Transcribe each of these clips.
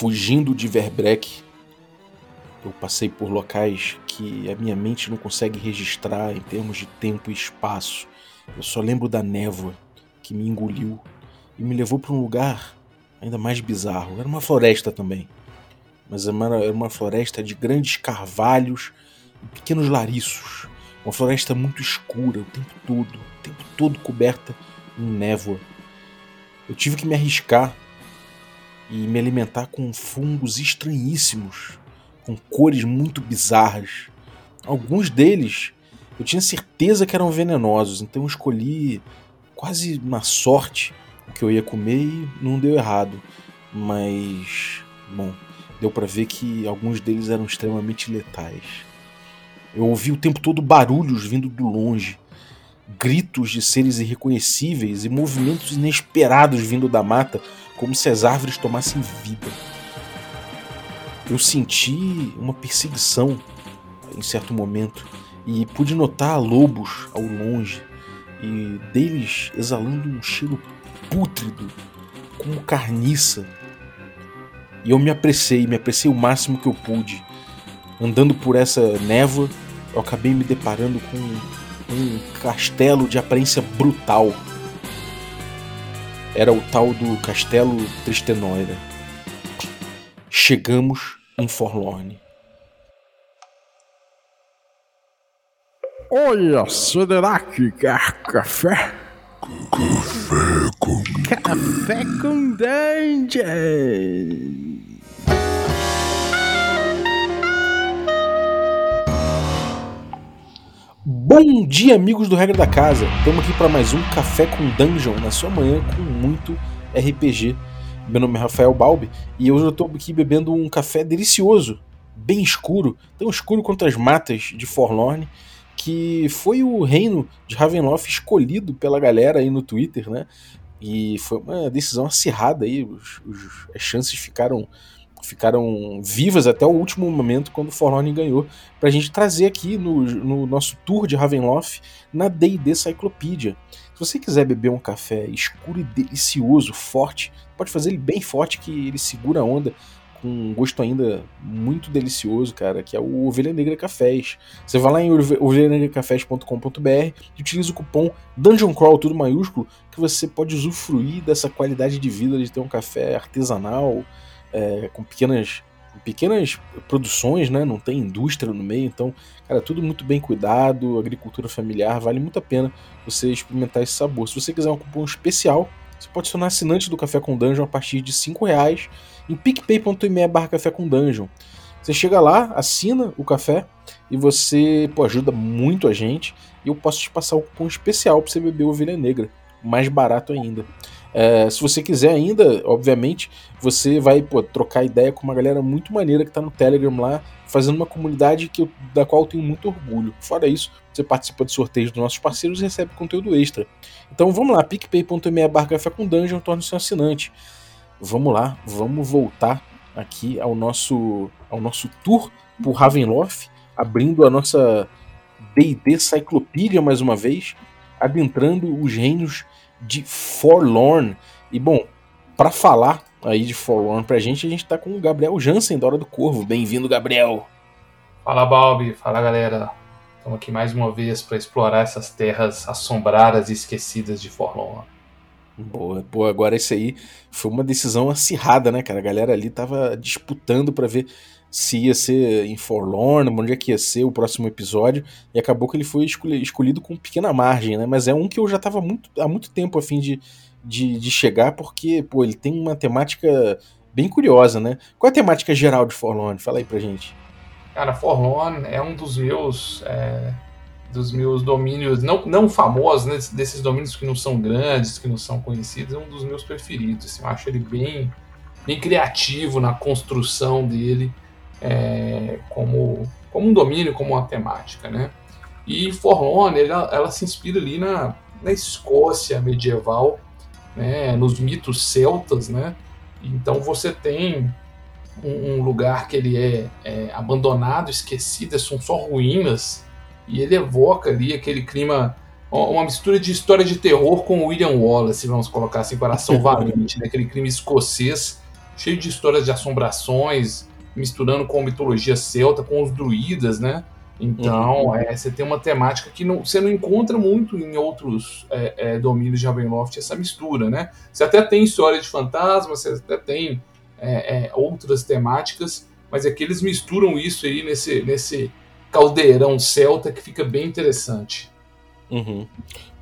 fugindo de Verbrek. Eu passei por locais que a minha mente não consegue registrar em termos de tempo e espaço. Eu só lembro da névoa que me engoliu e me levou para um lugar ainda mais bizarro. Era uma floresta também, mas era uma floresta de grandes carvalhos e pequenos lariços. Uma floresta muito escura o tempo todo, o tempo todo coberta em névoa. Eu tive que me arriscar e me alimentar com fungos estranhíssimos, com cores muito bizarras. Alguns deles eu tinha certeza que eram venenosos, então eu escolhi quase na sorte o que eu ia comer e não deu errado. Mas, bom, deu para ver que alguns deles eram extremamente letais. Eu ouvi o tempo todo barulhos vindo do longe, gritos de seres irreconhecíveis e movimentos inesperados vindo da mata, como se as árvores tomassem vida. Eu senti uma perseguição em certo momento e pude notar lobos ao longe e deles exalando um cheiro pútrido, como carniça. E eu me apressei, me apressei o máximo que eu pude. Andando por essa névoa, eu acabei me deparando com um castelo de aparência brutal. Era o tal do Castelo Tristenoida. Chegamos em Forlorn. Olha, Soderac, quer café? Café com Café com Dungeon! Bom dia, amigos do Regra da Casa! Estamos aqui para mais um Café com Dungeon na sua manhã com muito RPG. Meu nome é Rafael Balbi e hoje eu estou aqui bebendo um café delicioso, bem escuro, tão escuro quanto as matas de Forlorn, que foi o reino de Ravenloft escolhido pela galera aí no Twitter, né? E foi uma decisão acirrada aí, os, os, as chances ficaram ficaram vivas até o último momento quando o Forlorn ganhou, para a gente trazer aqui no, no, nosso tour de Ravenloft na D&D Cyclopedia. Se você quiser beber um café escuro e delicioso, forte, pode fazer ele bem forte que ele segura a onda com um gosto ainda muito delicioso, cara, que é o Ovelha Negra Cafés. Você vai lá em ovelhanegracafés.com.br e utiliza o cupom Dungeon Crawl, tudo maiúsculo, que você pode usufruir dessa qualidade de vida de ter um café artesanal, é, com pequenas pequenas produções, né? Não tem indústria no meio, então, cara, tudo muito bem cuidado, agricultura familiar, vale muito a pena você experimentar esse sabor. Se você quiser um cupom especial, você pode se tornar assinante do Café com Dungeon a partir de R$ reais em picpay.me barra café com dungeon. Você chega lá, assina o café e você pô, ajuda muito a gente. E eu posso te passar um cupom especial para você beber ovelha negra, mais barato ainda. É, se você quiser ainda, obviamente, você vai pô, trocar ideia com uma galera muito maneira que está no Telegram lá, fazendo uma comunidade que eu, da qual eu tenho muito orgulho. Fora isso, você participa de sorteios dos nossos parceiros e recebe conteúdo extra. Então vamos lá, picpay.me barra café com dungeon, torne-se um assinante. Vamos lá, vamos voltar aqui ao nosso, ao nosso tour por Ravenloft, abrindo a nossa D&D Cyclopedia mais uma vez, adentrando os reinos de Forlorn. E bom, para falar aí de Forlorn pra gente, a gente tá com o Gabriel Jansen da Hora do Corvo. Bem-vindo, Gabriel. Fala, Balbi. Fala, galera. Estamos aqui mais uma vez para explorar essas terras assombradas e esquecidas de Forlorn. Boa, pô, agora isso aí foi uma decisão acirrada, né, cara? A galera ali tava disputando para ver se ia ser em Forlorn, onde é que ia ser o próximo episódio, e acabou que ele foi escolhido com pequena margem, né? Mas é um que eu já tava muito, há muito tempo a fim de, de, de chegar, porque, pô, ele tem uma temática bem curiosa, né? Qual é a temática geral de Forlorn? Fala aí pra gente. Cara, Forlorn é um dos meus. É, dos meus domínios, não, não famosos, né, desses domínios que não são grandes, que não são conhecidos, é um dos meus preferidos. Assim, eu acho ele bem, bem criativo na construção dele é, como, como um domínio, como uma temática, né? E Forlorn, ela, ela se inspira ali na, na Escócia medieval, né, nos mitos celtas, né? Então você tem um, um lugar que ele é, é, abandonado, esquecido, são só ruínas, e ele evoca ali aquele clima, uma mistura de história de terror com William Wallace, vamos colocar assim, Coração Valente, né? aquele clima escocês cheio de histórias de assombrações, misturando com mitologia celta, com os druidas, né? Então, uhum. é, você tem uma temática que não, você não encontra muito em outros é, é, domínios de Ravenloft, essa mistura, né? Você até tem história de fantasmas, você até tem é, é, outras temáticas, mas é que eles misturam isso aí nesse, nesse caldeirão celta que fica bem interessante. Uhum.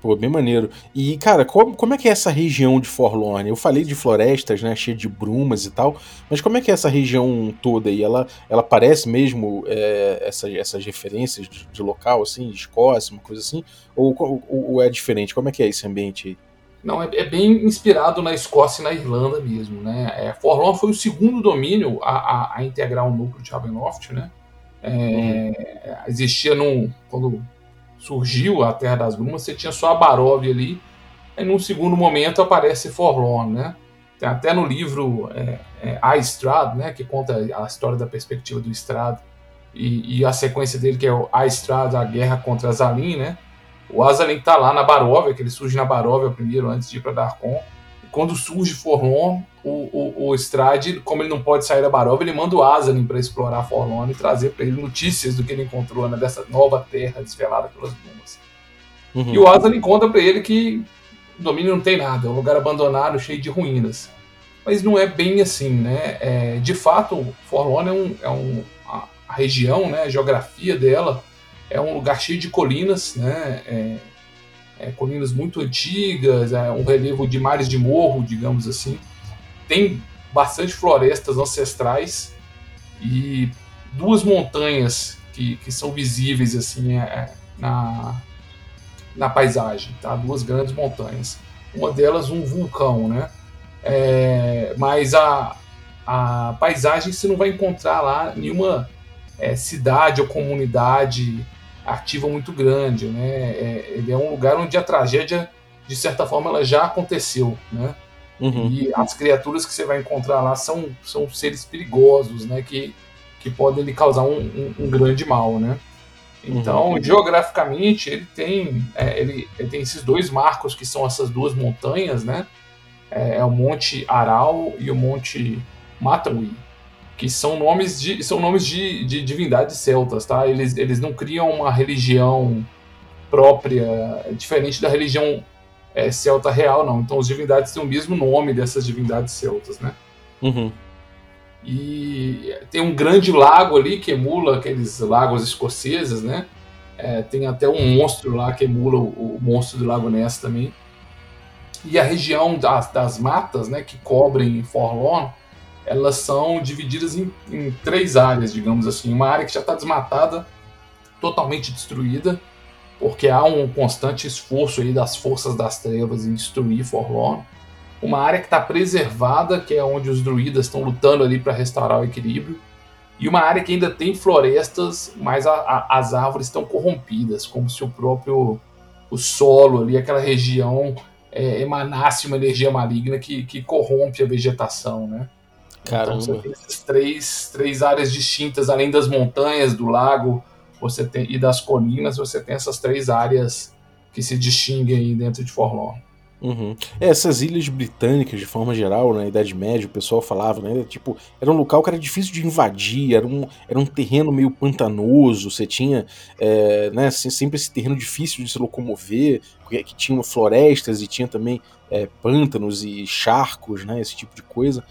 Pô, bem maneiro. E, cara, como, como é que é essa região de Forlorn? Eu falei de florestas, né, cheia de brumas e tal, mas como é que é essa região toda aí? Ela, ela parece mesmo é, essa, essas referências de, de, local, assim, de Escócia, uma coisa assim? Ou, ou, ou, é diferente? Como é que é esse ambiente aí? Não, é, é bem inspirado na Escócia e na Irlanda mesmo, né? É, Forlorn foi o segundo domínio a, a, a integrar o núcleo de Ravenloft, né? É, uhum. Existia num... Quando surgiu a Terra das Brumas, você tinha só a Barov ali, e num segundo momento aparece Forlorn, né? Tem até no livro é, é, A Strad, né, que conta a história da perspectiva do Strad, e, e, a sequência dele, que é A Strad, a guerra contra Azalin, né? O Azalin tá lá na Baróvia, que ele surge na Baróvia primeiro, antes de ir para Darkon. Quando surge Forlorn, o, o, o Strad, como ele não pode sair da Baróvia, ele manda o Azalin para explorar Forlorn e trazer para ele notícias do que ele encontrou né, dessa nova terra desvelada pelas brumas. Uhum. E o Azalin conta para ele que o domínio não tem nada, é um lugar abandonado, cheio de ruínas. Mas não é bem assim, né? É, de fato, Forlorn é, um, é um, a, a, região, né, a geografia dela é um lugar cheio de colinas, né? É, é, colinas muito antigas, é um relevo de mares de morro, digamos assim. Tem bastante florestas ancestrais e duas montanhas que, que são visíveis assim é, é, na, na paisagem, tá? Duas grandes montanhas. Uma delas um vulcão, né? É, mas a, a paisagem você não vai encontrar lá nenhuma é, cidade ou comunidade ativa muito grande, né? É, ele é um lugar onde a tragédia, de certa forma, ela já aconteceu, né? Uhum. E as criaturas que você vai encontrar lá são, são seres perigosos, né? Que, que podem lhe causar um, um, um grande mal, né? Então, uhum. geograficamente, ele tem, é, ele, ele, tem esses dois marcos que são essas duas montanhas, né? É, é o Monte Aral e o Monte Matawi que são nomes de, são nomes de, de divindades celtas, tá? Eles, eles não criam uma religião própria, diferente da religião é, celta real, não. Então, as divindades têm o mesmo nome dessas divindades celtas, né? Uhum. E tem um grande lago ali que emula aqueles lagos escoceses, né? É, tem até um monstro lá que emula o, o monstro do Lago Ness também. E a região das, das matas, né, que cobrem Forlorn, elas são divididas em, em três áreas, digamos assim. Uma área que já está desmatada, totalmente destruída, porque há um constante esforço aí das forças das trevas em destruir Forlorn. Uma área que está preservada, que é onde os druidas estão lutando ali para restaurar o equilíbrio. E uma área que ainda tem florestas, mas a, a, as árvores estão corrompidas, como se o próprio o solo ali, aquela região, é, emanasse uma energia maligna que, que corrompe a vegetação, né? Caramba. Então você tem essas três, três áreas distintas, além das montanhas, do lago você tem, e das colinas, você tem essas três áreas que se distinguem aí dentro de Forlorn. Uhum. É, essas ilhas britânicas, de forma geral, na Idade Média, o pessoal falava, né? Tipo, era um local que era difícil de invadir, era um, era um terreno meio pantanoso, você tinha é, né, sempre esse terreno difícil de se locomover, que tinha florestas e tinha também é, pântanos e charcos, né? Esse tipo de coisa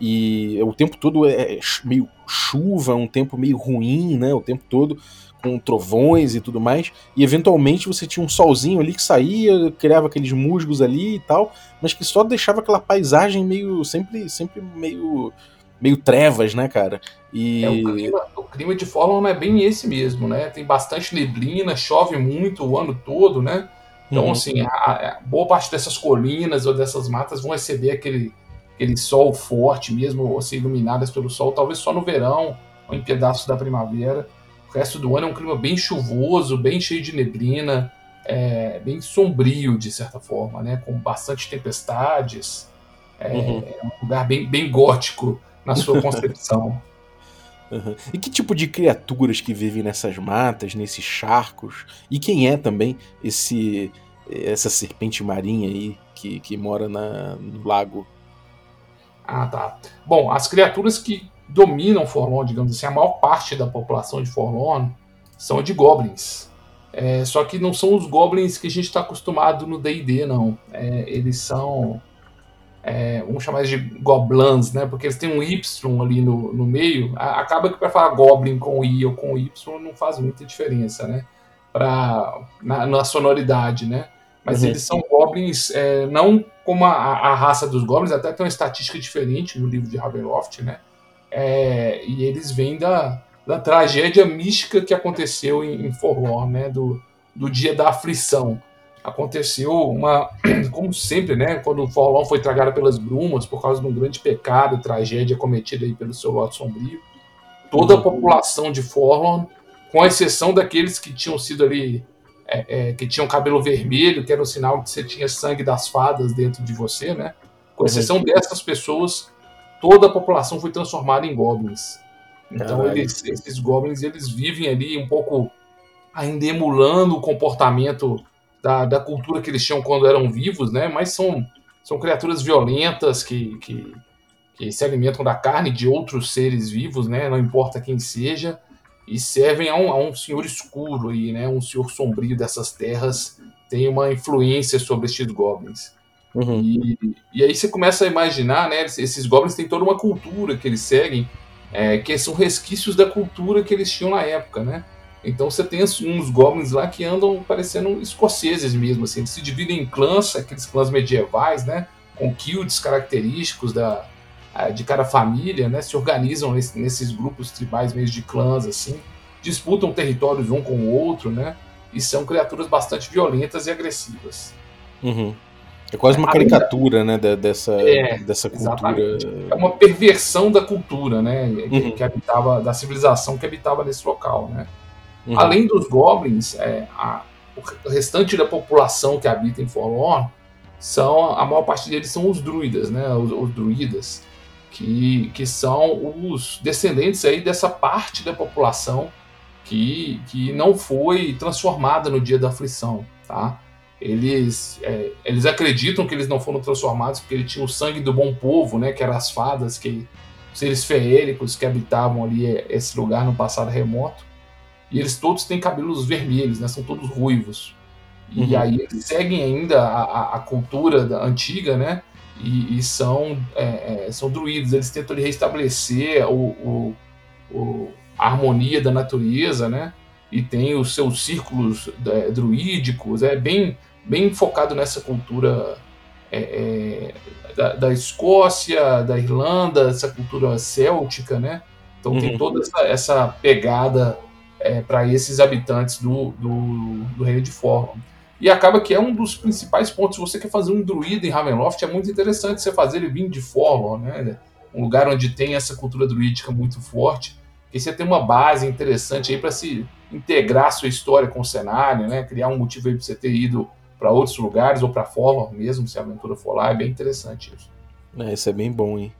e o tempo todo é, é meio chuva, um tempo meio ruim, né? O tempo todo com trovões e tudo mais. E eventualmente você tinha um solzinho ali que saía, criava aqueles musgos ali e tal, mas que só deixava aquela paisagem meio sempre sempre meio meio trevas, né, cara? E é, o, clima, o clima de Fórmula é bem esse mesmo, né? Tem bastante neblina, chove muito o ano todo, né? Então, uhum. assim, a, a boa parte dessas colinas ou dessas matas vão receber aquele aquele sol forte mesmo, ou ser iluminadas pelo sol, talvez só no verão ou em pedaços da primavera. O resto do ano é um clima bem chuvoso, bem cheio de neblina, é, bem sombrio de certa forma, né? com bastante tempestades. É, uhum. é um lugar bem, bem gótico na sua concepção. Uhum. E que tipo de criaturas que vivem nessas matas, nesses charcos? E quem é também esse essa serpente marinha aí que, que mora na, no lago Ah, tá. Bom, as criaturas que dominam Forlorn, digamos assim, a maior parte da população de Forlorn são de goblins. É, só que não são os goblins que a gente está acostumado no D&D, não. É, eles são, é, vamos chamar de goblins, né? Porque eles têm um Y ali no, no meio. A, acaba que para falar goblin com I ou com Y não faz muita diferença, né? Pra, na, na sonoridade, né? Mas Uhum. eles são goblins, é, não como a, a raça dos goblins, até tem uma estatística diferente no livro de Ravenloft, né? É, e eles vêm da, da tragédia mística que aconteceu em, em Forlorn, né? Do, do dia da aflição. Aconteceu uma, como sempre, né? Quando Forlorn foi tragada pelas brumas por causa de um grande pecado, tragédia cometida aí pelo seu Lorde Sombrio, toda a população de Forlorn, com exceção daqueles que tinham sido ali é, é, que tinham cabelo vermelho, que era um sinal que você tinha sangue das fadas dentro de você, né? Com exceção dessas pessoas, toda a população foi transformada em goblins. Então eles- esses goblins eles vivem ali um pouco ainda emulando o comportamento da, da cultura que eles tinham quando eram vivos, né? Mas são, são criaturas violentas que, que, que se alimentam da carne de outros seres vivos, né? Não importa quem seja e servem a um, a um senhor escuro aí, né? Um senhor sombrio dessas terras tem uma influência sobre estes goblins. Uhum. E, e aí você começa a imaginar, né? Esses goblins têm toda uma cultura que eles seguem, é, que são resquícios da cultura que eles tinham na época, né? Então você tem uns- goblins lá que andam parecendo escoceses mesmo, assim. Eles se dividem em clãs, aqueles clãs medievais, né? Com guilds característicos da, de cada família, né? Se organizam nesse- nesses grupos tribais meio de clãs, assim. Disputam territórios um com o outro, né? E são criaturas bastante violentas e agressivas. Uhum. É quase uma caricatura, né, dessa, É, dessa cultura. exatamente. é uma perversão da cultura, né? Que, Uhum. que habitava, da civilização que habitava nesse local, né? Uhum. Além dos goblins, é, a- o restante da população que habita em Forlorn são a maior parte deles são os druidas, né? Os, os druidas, que, que são os descendentes aí dessa parte da população que, que não foi transformada no dia da aflição, tá? Eles, é, eles acreditam que eles não foram transformados porque ele tinha o sangue do bom povo, né? Que eram as fadas, que seres feéricos que habitavam ali é, esse lugar no passado remoto. E eles todos têm cabelos vermelhos, né? São todos ruivos. E Uhum. aí eles seguem ainda a, a- a cultura da- antiga, né? E, e são, é, é, são druidos. Eles tentam restabelecer o, o- o- a harmonia da natureza, né? E tem os seus círculos é, druídicos. É bem, bem focado nessa cultura é, é, da, da Escócia, da Irlanda, essa cultura céltica, né? Então tem Uhum. toda essa, essa pegada para esses habitantes do, do, do reino de Forlorn. E acaba que é um dos principais pontos. Se você quer fazer um druida em Ravenloft, é muito interessante você fazer ele vir de Forlorn, né? Um lugar onde tem essa cultura druídica muito forte. Que você tem uma base interessante aí para se integrar sua história com o cenário, né? Criar um motivo aí para você ter ido para outros lugares ou para Forlorn mesmo, se a aventura for lá. É bem interessante isso. É, isso é bem bom, hein?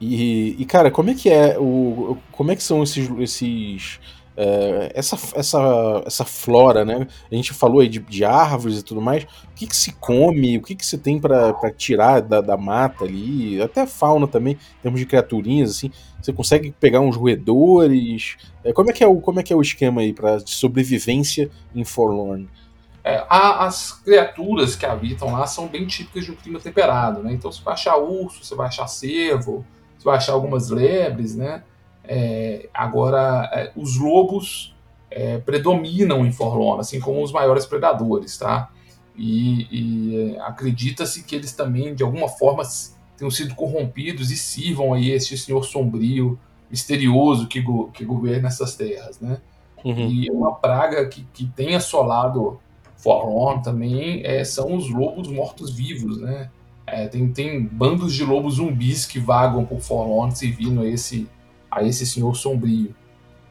E, e, cara, como é que é o. Como é que são esses. esses é, essa, essa, essa flora, né? A gente falou aí de, de árvores e tudo mais. O que, que se come? O que, que se tem pra tirar da, da mata ali? Até fauna também, em termos de criaturinhas, assim. Você consegue pegar uns roedores? É, como, é que é o, como é que é o esquema aí pra, de sobrevivência em Forlorn? É, a- as criaturas que habitam lá são bem típicas de um clima temperado, né? Então você vai achar urso, você vai achar cervo, você vai achar algumas lebres, né? É, agora, é, os lobos é, predominam em Forlorn, assim como os maiores predadores, tá? E, e, é, acredita-se que eles também, de alguma forma, tenham sido corrompidos e sirvam aí este senhor sombrio, misterioso que, go- que governa essas terras, né? Uhum. E uma praga que, que tem assolado Forlorn também é, são os lobos mortos-vivos, né? É, tem, tem bandos de lobos zumbis que vagam por Forlorn servindo a esse, a esse senhor sombrio.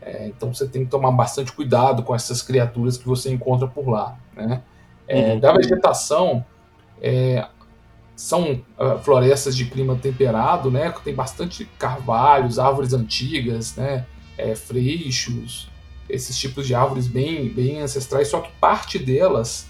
É, então você tem que tomar bastante cuidado com essas criaturas que você encontra por lá, né? É, Uhum. Da vegetação, é, são ah, florestas de clima temperado, né? Tem bastante carvalhos, árvores antigas, né? É, freixos, esses tipos de árvores bem, bem ancestrais, só que parte delas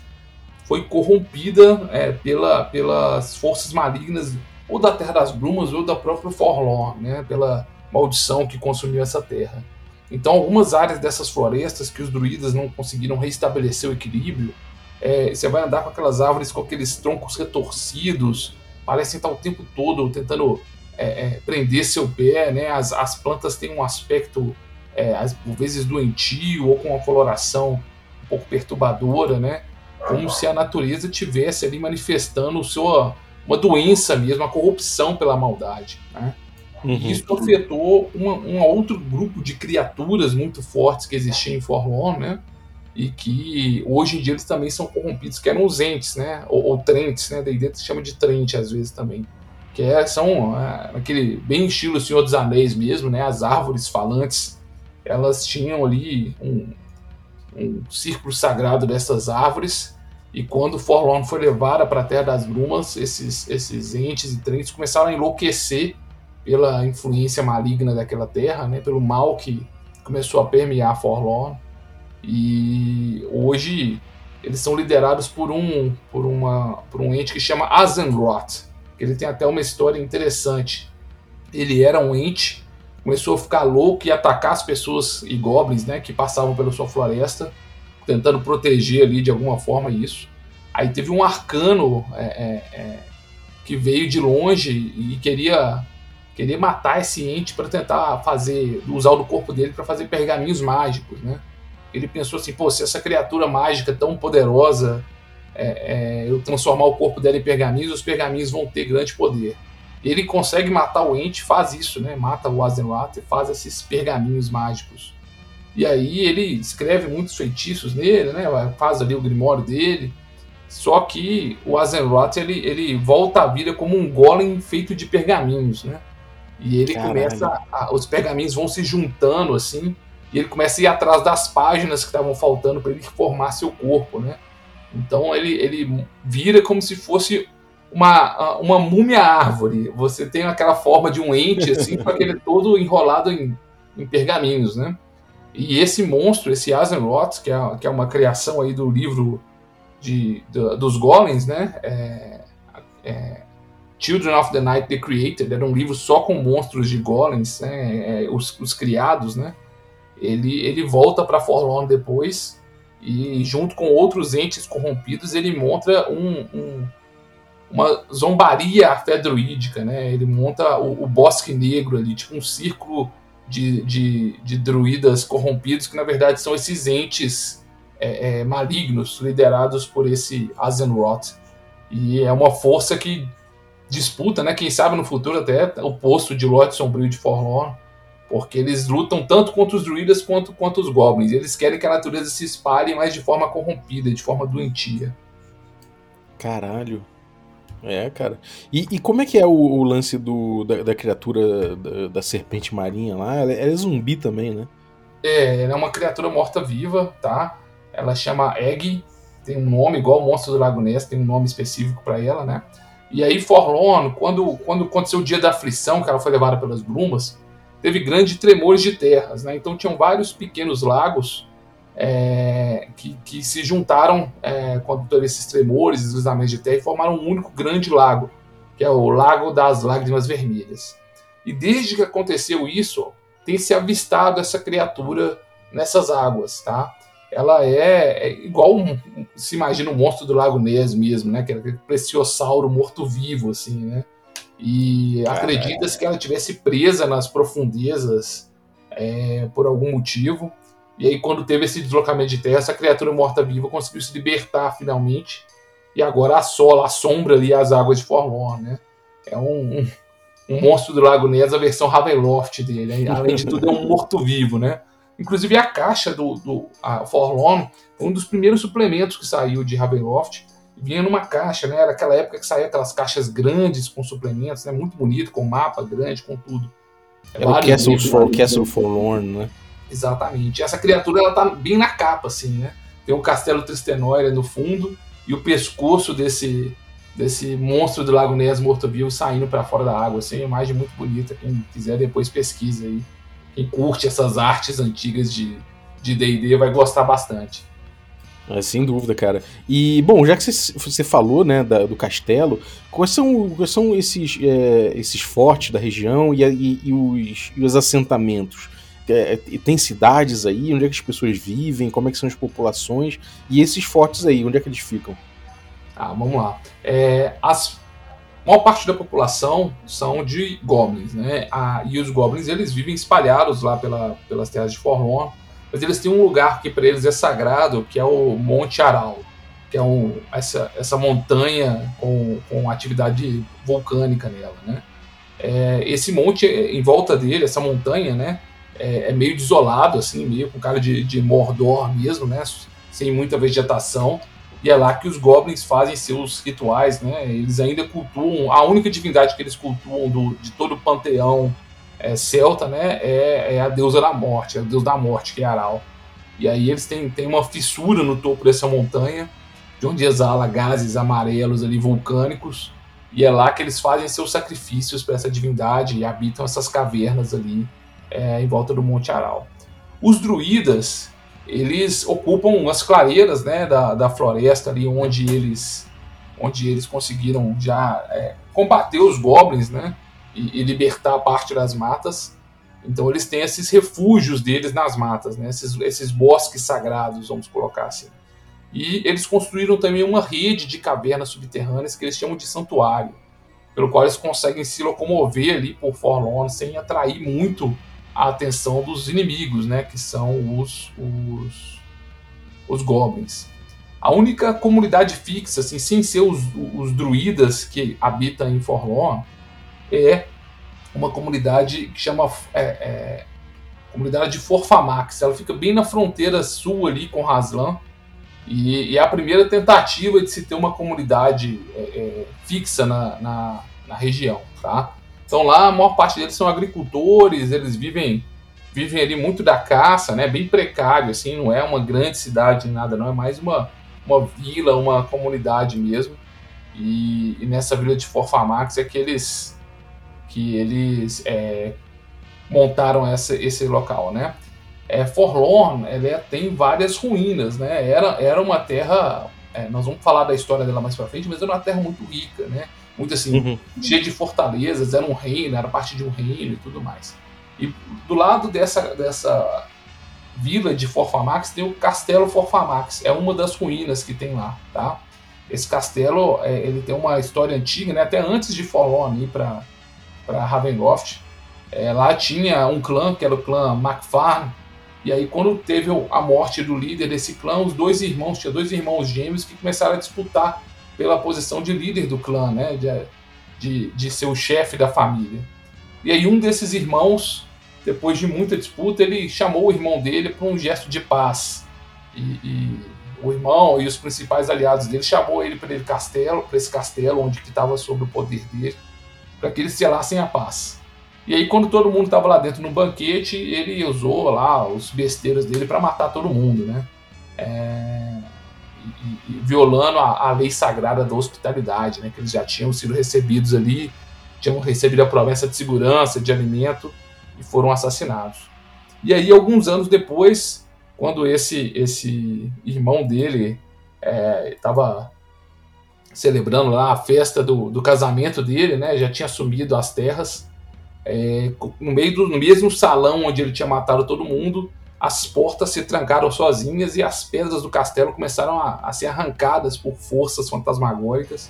foi corrompida é, pela, pelas forças malignas ou da Terra das Brumas ou da própria Forlorn, né, pela maldição que consumiu essa terra. Então, algumas áreas dessas florestas que os druidas não conseguiram restabelecer o equilíbrio, é, você vai andar com aquelas árvores com aqueles troncos retorcidos, parecem estar o tempo todo tentando é, é, prender seu pé, né? As, as plantas têm um aspecto, é, às vezes doentio ou com uma coloração um pouco perturbadora, né? Como se a natureza tivesse ali manifestando sua, uma doença mesmo, uma corrupção pela maldade, né? Uhum. Isso afetou uma, um outro grupo de criaturas muito fortes que existia em Forlorn, né? E que hoje em dia eles também são corrompidos, que eram os entes, né? Ou, ou trentes, né? Daí dentro se chama de trente às vezes também. Que é, são é, aquele bem estilo Senhor dos Anéis mesmo, né? As árvores falantes, elas tinham ali um, um círculo sagrado dessas árvores. E quando Forlorn foi levada para a Terra das Brumas, esses, esses entes e trentes começaram a enlouquecer pela influência maligna daquela terra, né, pelo mal que começou a permear Forlorn. E hoje eles são liderados por um por uma por um ente que chama Azenroth. Ele tem até uma história interessante. Ele era um ente, começou a ficar louco e atacar as pessoas e goblins, né, que passavam pela sua floresta, tentando proteger ali de alguma forma isso. Aí teve um arcano é, é, é, que veio de longe e queria querer matar esse ente para tentar fazer, usar o corpo dele para fazer pergaminhos mágicos, né? Ele pensou assim, pô, se essa criatura mágica tão poderosa é, é, eu transformar o corpo dela em pergaminhos, os pergaminhos vão ter grande poder. Ele consegue matar o ente, faz isso, né? Mata o Azenroth e faz esses pergaminhos mágicos. E aí ele escreve muitos feitiços nele, né? Faz ali o grimório dele. Só que o Azenroth ele, ele volta à vida como um golem feito de pergaminhos, né? E ele Caralho. começa. A, os pergaminhos vão se juntando assim. E ele começa a ir atrás das páginas que estavam faltando para ele formar seu corpo, né? Então ele, ele vira como se fosse uma, uma múmia árvore. Você tem aquela forma de um ente, assim, com aquele todo enrolado em, em pergaminhos, né? E esse monstro, esse Azenroth, que é, que é uma criação aí do livro de, dos golems, né? É, é, Children of the Night The Created era um livro só com monstros de golems, né, é, os, os, criados, né? Ele, ele volta para Forlorn depois e junto com outros entes corrompidos ele monta um, um, uma zombaria fé druídica, né? Ele monta o, o, bosque negro ali, tipo um círculo de, de, de druidas corrompidos que na verdade são esses entes é, é, malignos liderados por esse Azenroth. E é uma força que disputa, né? Quem sabe no futuro até o posto de Lorde Sombrio de Forlorn, porque eles lutam tanto contra os druidas quanto contra os goblins. Eles querem que a natureza se espalhe, mas de forma corrompida, de forma doentia. Caralho. É, cara. E, e como é que é o, o lance do, da, da criatura da, da, serpente marinha lá? Ela, ela, é zumbi também, né? É, ela é uma criatura morta-viva, tá? Ela chama Egg, tem um nome igual o monstro do Lago Ness, tem um nome específico para ela, né? E aí Forlorn, quando, quando aconteceu o dia da aflição, que ela foi levada pelas brumas, teve grandes tremores de terras, né? Então tinham vários pequenos lagos é, que, que, se juntaram é, quando teve esses tremores, deslizamentos de terra e formaram um único grande lago, que é o Lago das Lágrimas Vermelhas. E desde que aconteceu isso, tem se avistado essa criatura nessas águas, tá? Ela é, é igual um, se imagina um monstro do Lago Ness mesmo, né? Que era aquele preciossauro morto-vivo, assim, né? E acredita-se que ela tivesse presa nas profundezas é, por algum motivo. E aí, quando teve esse deslocamento de terra, essa criatura morta-viva conseguiu se libertar finalmente. E agora assola, assombra ali as águas de Forlorn, né? É um, um, um monstro do Lago Ness, a versão Ravenloft dele. Além de tudo, é um morto-vivo, né? Inclusive a caixa do, do a Forlorn foi um dos primeiros suplementos que saiu de Ravenloft. Vinha numa caixa, né? Era aquela época que saía aquelas caixas grandes com suplementos, né? Muito bonito, com mapa grande, com tudo. É o Castle, for, Castle Forlorn, né? Exatamente. Essa criatura ela tá bem na capa, assim, né? Tem o castelo Tristenória no fundo e o pescoço desse desse monstro do Lago Ness morto-vivo saindo para fora da água, assim, uma imagem muito bonita. Quem quiser depois pesquisa aí quem curte essas artes antigas de D&D vai gostar bastante. É, sem dúvida, cara. E, bom, já que você, falou, né, da- do castelo, quais são, quais são esses, é, esses fortes da região e, e- e os, e os assentamentos? É, é, tem cidades aí? Onde é que as pessoas vivem? Como é que são as populações? E esses fortes aí, onde é que eles ficam? Ah, vamos lá. É, as, maior parte da população são de goblins, né? Ah, e os goblins eles vivem espalhados lá pela, pelas terras de Forlorn, mas eles têm um lugar que para eles é sagrado, que é o Monte Aral, que é um, essa, essa montanha com, com atividade vulcânica nela, né? É, esse monte em volta dele, essa montanha, né? É, é meio desolado, assim, meio com cara de, de Mordor mesmo, né? Sem muita vegetação. E é lá que os goblins fazem seus rituais, né? Eles ainda cultuam. A única divindade que eles cultuam do, de todo o panteão é, celta, né? É, é a deusa da morte, é deus da morte, que é Aral. E aí eles têm, têm uma fissura no topo dessa montanha, de onde exala gases amarelos ali vulcânicos. E é lá que eles fazem seus sacrifícios para essa divindade e habitam essas cavernas ali é, em volta do Monte Aral. Os druidas, eles ocupam as clareiras né, da, da floresta ali onde eles onde eles conseguiram já é, combater os goblins né, e, e, libertar parte das matas. Então eles têm esses refúgios deles nas matas, né, esses, esses bosques sagrados, vamos colocar assim. E eles construíram também uma rede de cavernas subterrâneas que eles chamam de santuário, pelo qual eles conseguem se locomover ali por Forlorn sem atrair muito a atenção dos inimigos, né, que são os, os, os goblins. A única comunidade fixa, assim, sem ser os, os druidas que habitam em Forlorn, é uma comunidade que chama é, é, comunidade de Forfamax. Ela fica bem na fronteira sul ali com Haslan e, e é a primeira tentativa de se ter uma comunidade é, fixa na, na, na região, tá? Então lá a maior parte deles são agricultores, eles vivem vivem ali muito da caça, né? Bem precário, assim, não é uma grande cidade nada, não é mais uma, uma vila, uma comunidade mesmo. E, e nessa vila de Forfamax é que eles que eles é, montaram essa, esse local, né? É, Forlorn, ela é, tem várias ruínas, né? Era, era uma terra, é, nós vamos falar da história dela mais para frente, mas era uma terra muito rica, né? Muito assim, uhum. cheia de fortalezas, era um reino, era parte de um reino e tudo mais. E do lado dessa, dessa vila de Forfamax tem o Castelo Forfamax, é uma das ruínas que tem lá, tá? Esse castelo, é, ele tem uma história antiga, né? Até antes de Forlorn ir para para Ravenloft. É, lá tinha um clã, que era o clã MacFarn, e aí quando teve a morte do líder desse clã, os dois irmãos, tinha dois irmãos gêmeos que começaram a disputar pela posição de líder do clã, né, de, de, de ser o chefe da família. E aí um desses irmãos, depois de muita disputa, ele chamou o irmão dele para um gesto de paz. E, e, o irmão e os principais aliados dele chamou ele para ele castelo, para esse castelo onde estava sob o poder dele para que eles selassem a paz. E aí, quando todo mundo estava lá dentro no banquete, ele usou lá os besteiros dele para matar todo mundo, né? É... Violando a, a, lei sagrada da hospitalidade, né? Que eles já tinham sido recebidos ali, tinham recebido a promessa de segurança, de alimento e foram assassinados. E aí, alguns anos depois, quando esse esse irmão dele estava celebrando lá a festa do, do casamento dele, né? Já tinha assumido as terras. É, no meio do no mesmo salão onde ele tinha matado todo mundo, as portas se trancaram sozinhas e as pedras do castelo começaram a, a ser arrancadas por forças fantasmagóricas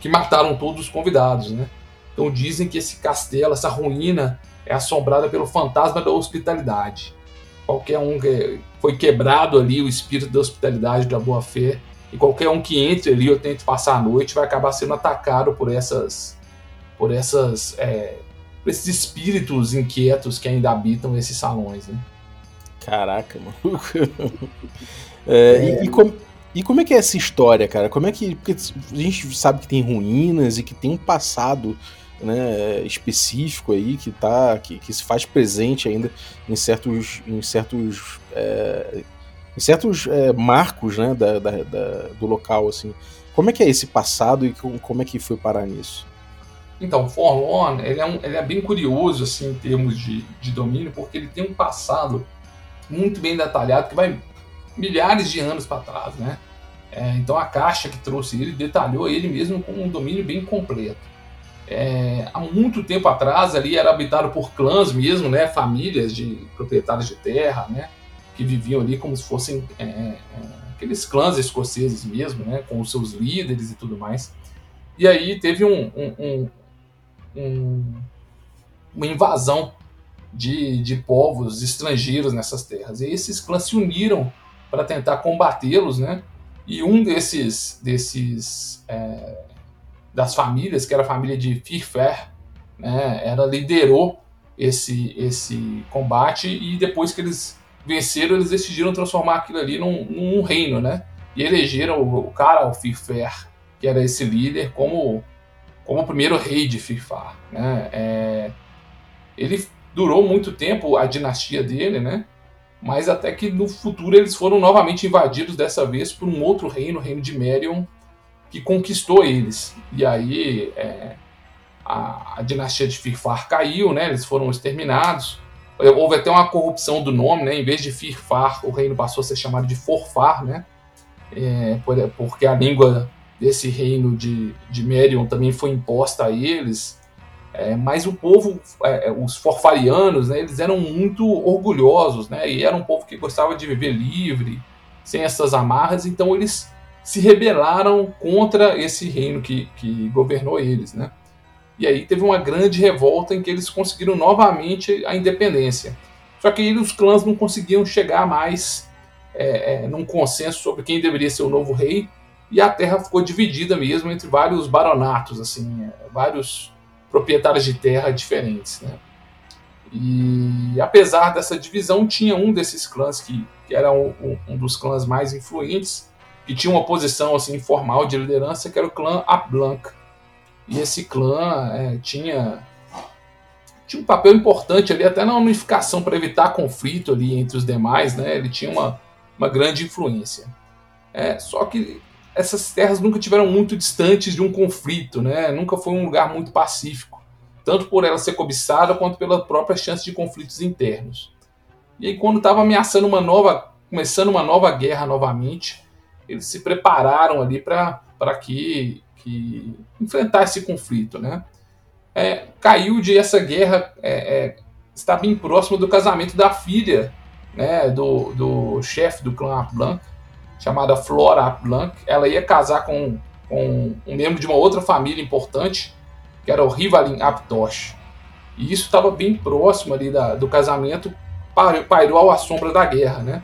que mataram todos os convidados, né? Então dizem que esse castelo, essa ruína, é assombrada pelo fantasma da hospitalidade. Qualquer um que foi quebrado ali o espírito da hospitalidade, da boa fé, e qualquer um que entre ali ou tente passar a noite vai acabar sendo atacado por essas por essas é, por esses espíritos inquietos que ainda habitam esses salões né? Caraca maluco é, é... E, e, com, e, como é que é essa história cara como é que porque a gente sabe que tem ruínas e que tem um passado né, específico aí que tá que, que se faz presente ainda em certos em certos é, em certos é, marcos né, da, da, da, do local, assim. Como é que é esse passado e como é que foi parar nisso? Então, Forlorn, ele é, um, ele é bem curioso, assim, em termos de, de domínio, porque ele tem um passado muito bem detalhado, que vai milhares de anos para trás, né? É, então a caixa que trouxe ele detalhou ele mesmo com um domínio bem completo. É, há muito tempo atrás ali era habitado por clãs mesmo, né? Famílias de proprietários de terra, né? Que viviam ali como se fossem é, é aqueles clãs escoceses mesmo, né? Com os seus líderes e tudo mais. E aí teve um, um, um, uma invasão de, de povos estrangeiros nessas terras. E esses clãs se uniram para tentar combatê-los, né? E um desses, desses é, das famílias, que era a família de Firfer, né, ela liderou esse, esse combate e depois que eles venceram, eles decidiram transformar aquilo ali num, num reino, né? E elegeram o, o cara, o Firfer, que era esse líder, como, como o primeiro rei de Firfar, né? É, ele durou muito tempo a dinastia dele, né? mas até que no futuro eles foram novamente invadidos, dessa vez por um outro reino, o reino de Merion, que conquistou eles. E aí é, a, a, dinastia de Firfar caiu, né? eles foram exterminados. Houve até uma corrupção do nome, né? em vez de Firfar, o reino passou a ser chamado de Forfar, né? É, porque a língua desse reino de, de Merion também foi imposta a eles. É, mas o povo, é, é, os forfarianos, né, eles eram muito orgulhosos, né, e era um povo que gostava de viver livre, sem essas amarras, então eles se rebelaram contra esse reino que, que governou eles. Né. E aí teve uma grande revolta em que eles conseguiram novamente a independência. Só que aí os clãs não conseguiam chegar mais é, é, num consenso sobre quem deveria ser o novo rei, e a terra ficou dividida mesmo entre vários baronatos, assim, é, vários proprietários de terra diferentes. Né? E apesar dessa divisão, tinha um desses clãs que, que era um, um, dos clãs mais influentes, que tinha uma posição assim formal de liderança, que era o clã Ablanc. E esse clã é, tinha tinha um papel importante ali até na unificação para evitar conflito ali entre os demais, né? Ele tinha uma, uma grande influência. É, só que essas terras nunca tiveram muito distantes de um conflito, né? Nunca foi um lugar muito pacífico, tanto por ela ser cobiçada quanto pela própria chance de conflitos internos. E aí quando estava ameaçando uma nova, começando uma nova guerra novamente, eles se prepararam ali para que, que enfrentar esse conflito, né? É, caiu de essa guerra é, é, está bem próximo do casamento da filha, né, do, do chefe do clã Blanc, chamada Flora Blanc. Ela ia casar com, com um membro de uma outra família importante, que era o Rivalin Aptosh. E isso estava bem próximo ali da, do casamento, pairou à sombra da guerra, né?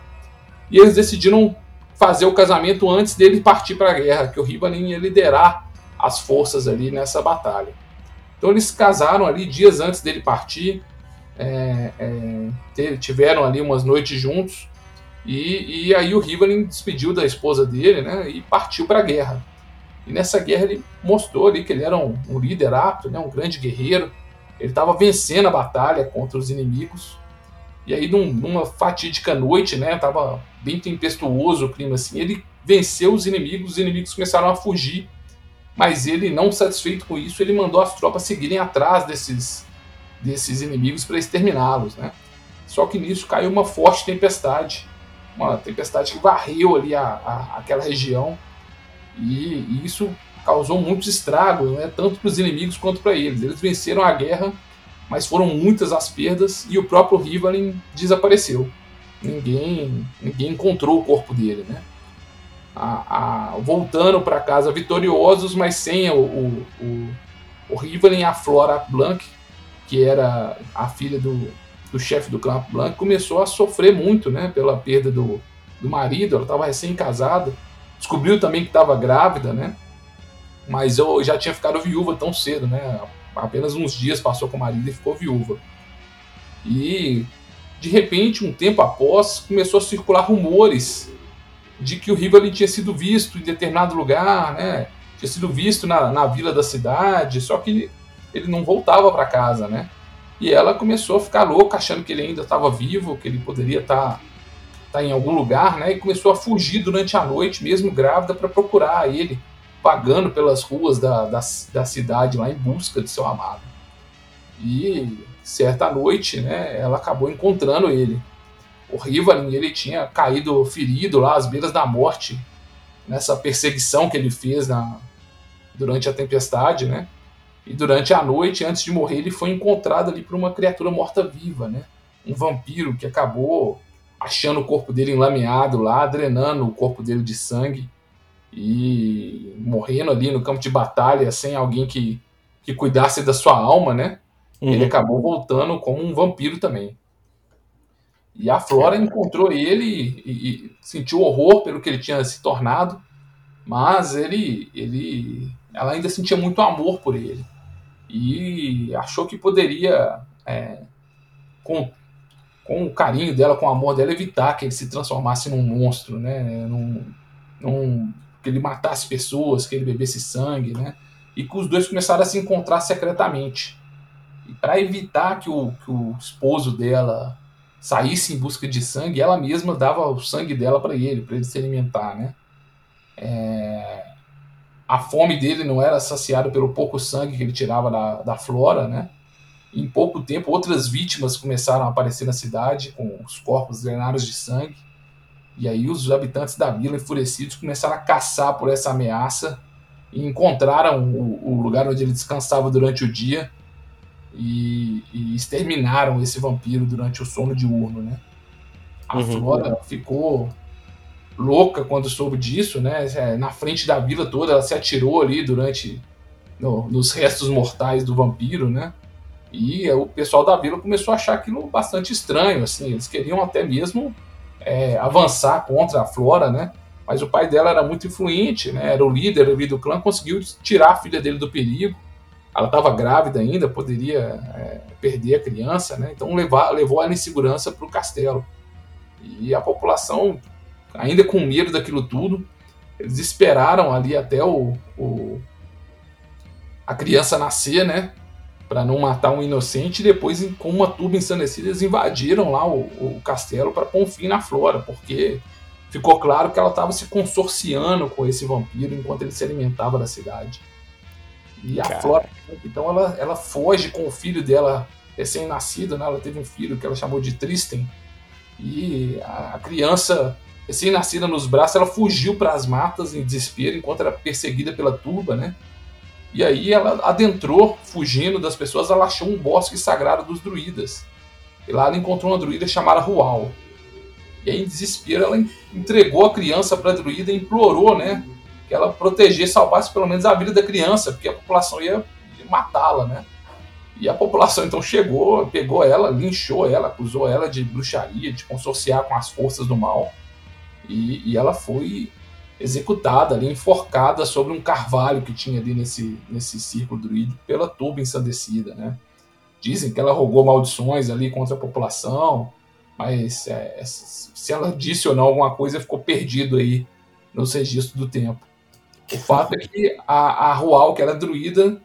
E eles decidiram fazer o casamento antes dele partir para a guerra, que o Rivalin ia liderar as forças ali nessa batalha. Então eles casaram ali dias antes dele partir, é, é, tiveram ali umas noites juntos, e, e aí o Rivalin despediu da esposa dele, né? E partiu para a guerra. E nessa guerra ele mostrou ali que ele era um, um líder apto, né? Um grande guerreiro. Ele estava vencendo a batalha contra os inimigos. E aí num, numa fatídica noite, né? Tava bem tempestuoso o clima assim. Ele venceu os inimigos, os inimigos começaram a fugir. Mas ele, não satisfeito com isso, ele mandou as tropas seguirem atrás desses, desses inimigos para exterminá-los, né? Só que nisso caiu uma forte tempestade uma tempestade que varreu ali a, a aquela região e, e, isso causou muitos estragos, né, tanto para os inimigos quanto para eles. Eles venceram a guerra, mas foram muitas as perdas e o próprio Rivalin desapareceu. Ninguém, ninguém encontrou o corpo dele, né? A, a, voltando para casa vitoriosos, mas sem o, o, o, o Rivalin a Flora Blanc, que era a filha do, do chefe do clã Blanc, começou a sofrer muito né, pela perda do, do marido, ela estava recém-casada, descobriu também que estava grávida, né? Mas eu já tinha ficado viúva tão cedo, né? Apenas uns dias passou com o marido e ficou viúva. E de repente, um tempo após, começou a circular rumores de que o Rivali tinha sido visto em determinado lugar, né? Tinha sido visto na, na vila da cidade, só que ele não voltava para casa, né? E ela começou a ficar louca, achando que ele ainda estava vivo, que ele poderia estar tá, tá em algum lugar, né? E começou a fugir durante a noite, mesmo grávida, para procurar ele, vagando pelas ruas da, da, da cidade lá em busca de seu amado. E certa noite, né, ela acabou encontrando ele. o Rivalin ele tinha caído ferido lá às beiras da morte nessa perseguição que ele fez na, durante a tempestade, né? E durante a noite, antes de morrer, ele foi encontrado ali por uma criatura morta-viva, né? Um vampiro que acabou achando o corpo dele enlameado lá, drenando o corpo dele de sangue e morrendo ali no campo de batalha sem alguém que, que cuidasse da sua alma, né? Uhum. Ele acabou voltando como um vampiro também. E a Flora encontrou ele e, e, sentiu horror pelo que ele tinha se tornado, mas ele, ele, ela ainda sentia muito amor por ele e achou que poderia, é, com, com o carinho dela, com o amor dela, evitar que ele se transformasse num monstro, né? Num, num, que ele matasse pessoas, que ele bebesse sangue, né? E que os dois começaram a se encontrar secretamente. E para evitar que o, que o esposo dela saísse em busca de sangue, ela mesma dava o sangue dela para ele, para ele se alimentar, né? É... A fome dele não era saciada pelo pouco sangue que ele tirava da, da flora, né? Em pouco tempo, outras vítimas começaram a aparecer na cidade com os corpos drenados de sangue. E aí os habitantes da vila, enfurecidos, começaram a caçar por essa ameaça e encontraram o, o lugar onde ele descansava durante o dia e, e, exterminaram esse vampiro durante o sono diurno, né? A uhum. Flora ficou louca quando soube disso, né? É, na frente da vila toda, ela se atirou ali durante no, nos restos mortais do vampiro, né? E o pessoal da vila começou a achar aquilo bastante estranho, assim. Eles queriam até mesmo é, avançar contra a Flora, né? Mas o pai dela era muito influente, né? Era o líder ali do clã, conseguiu tirar a filha dele do perigo ela estava grávida ainda, poderia é, perder a criança, né? Então levar, levou ela em segurança para o castelo. E a população, ainda com medo daquilo tudo, eles esperaram ali até o, o a criança nascer, né? Para não matar um inocente. E depois, com uma turba ensandecida, eles invadiram lá o, o castelo para pôr um fim na Flora, porque ficou claro que ela estava se consorciando com esse vampiro enquanto ele se alimentava da cidade. E a Cara. Flora, então ela, ela foge com o filho dela recém-nascido, né? Ela teve um filho que ela chamou de Tristan. E a criança recém-nascida nos braços, ela fugiu para as matas em desespero enquanto era perseguida pela turba, né? E aí ela adentrou, fugindo das pessoas, ela achou um bosque sagrado dos druidas. E lá ela encontrou uma druida chamada Rual. E aí, em desespero, ela entregou a criança para a druida e implorou, né? que ela protegesse, salvasse pelo menos a vida da criança, porque a população ia, ia matá-la, né? E a população então chegou, pegou ela, linchou ela, acusou ela de bruxaria, de consorciar com as forças do mal. E, e ela foi executada ali, enforcada sobre um carvalho que tinha ali nesse, nesse círculo druídico pela turba ensandecida, né? Dizem que ela rogou maldições ali contra a população, mas é, se ela disse ou não alguma coisa ficou perdido aí nos registros do tempo. O fato é que a, a Rual, que era druida,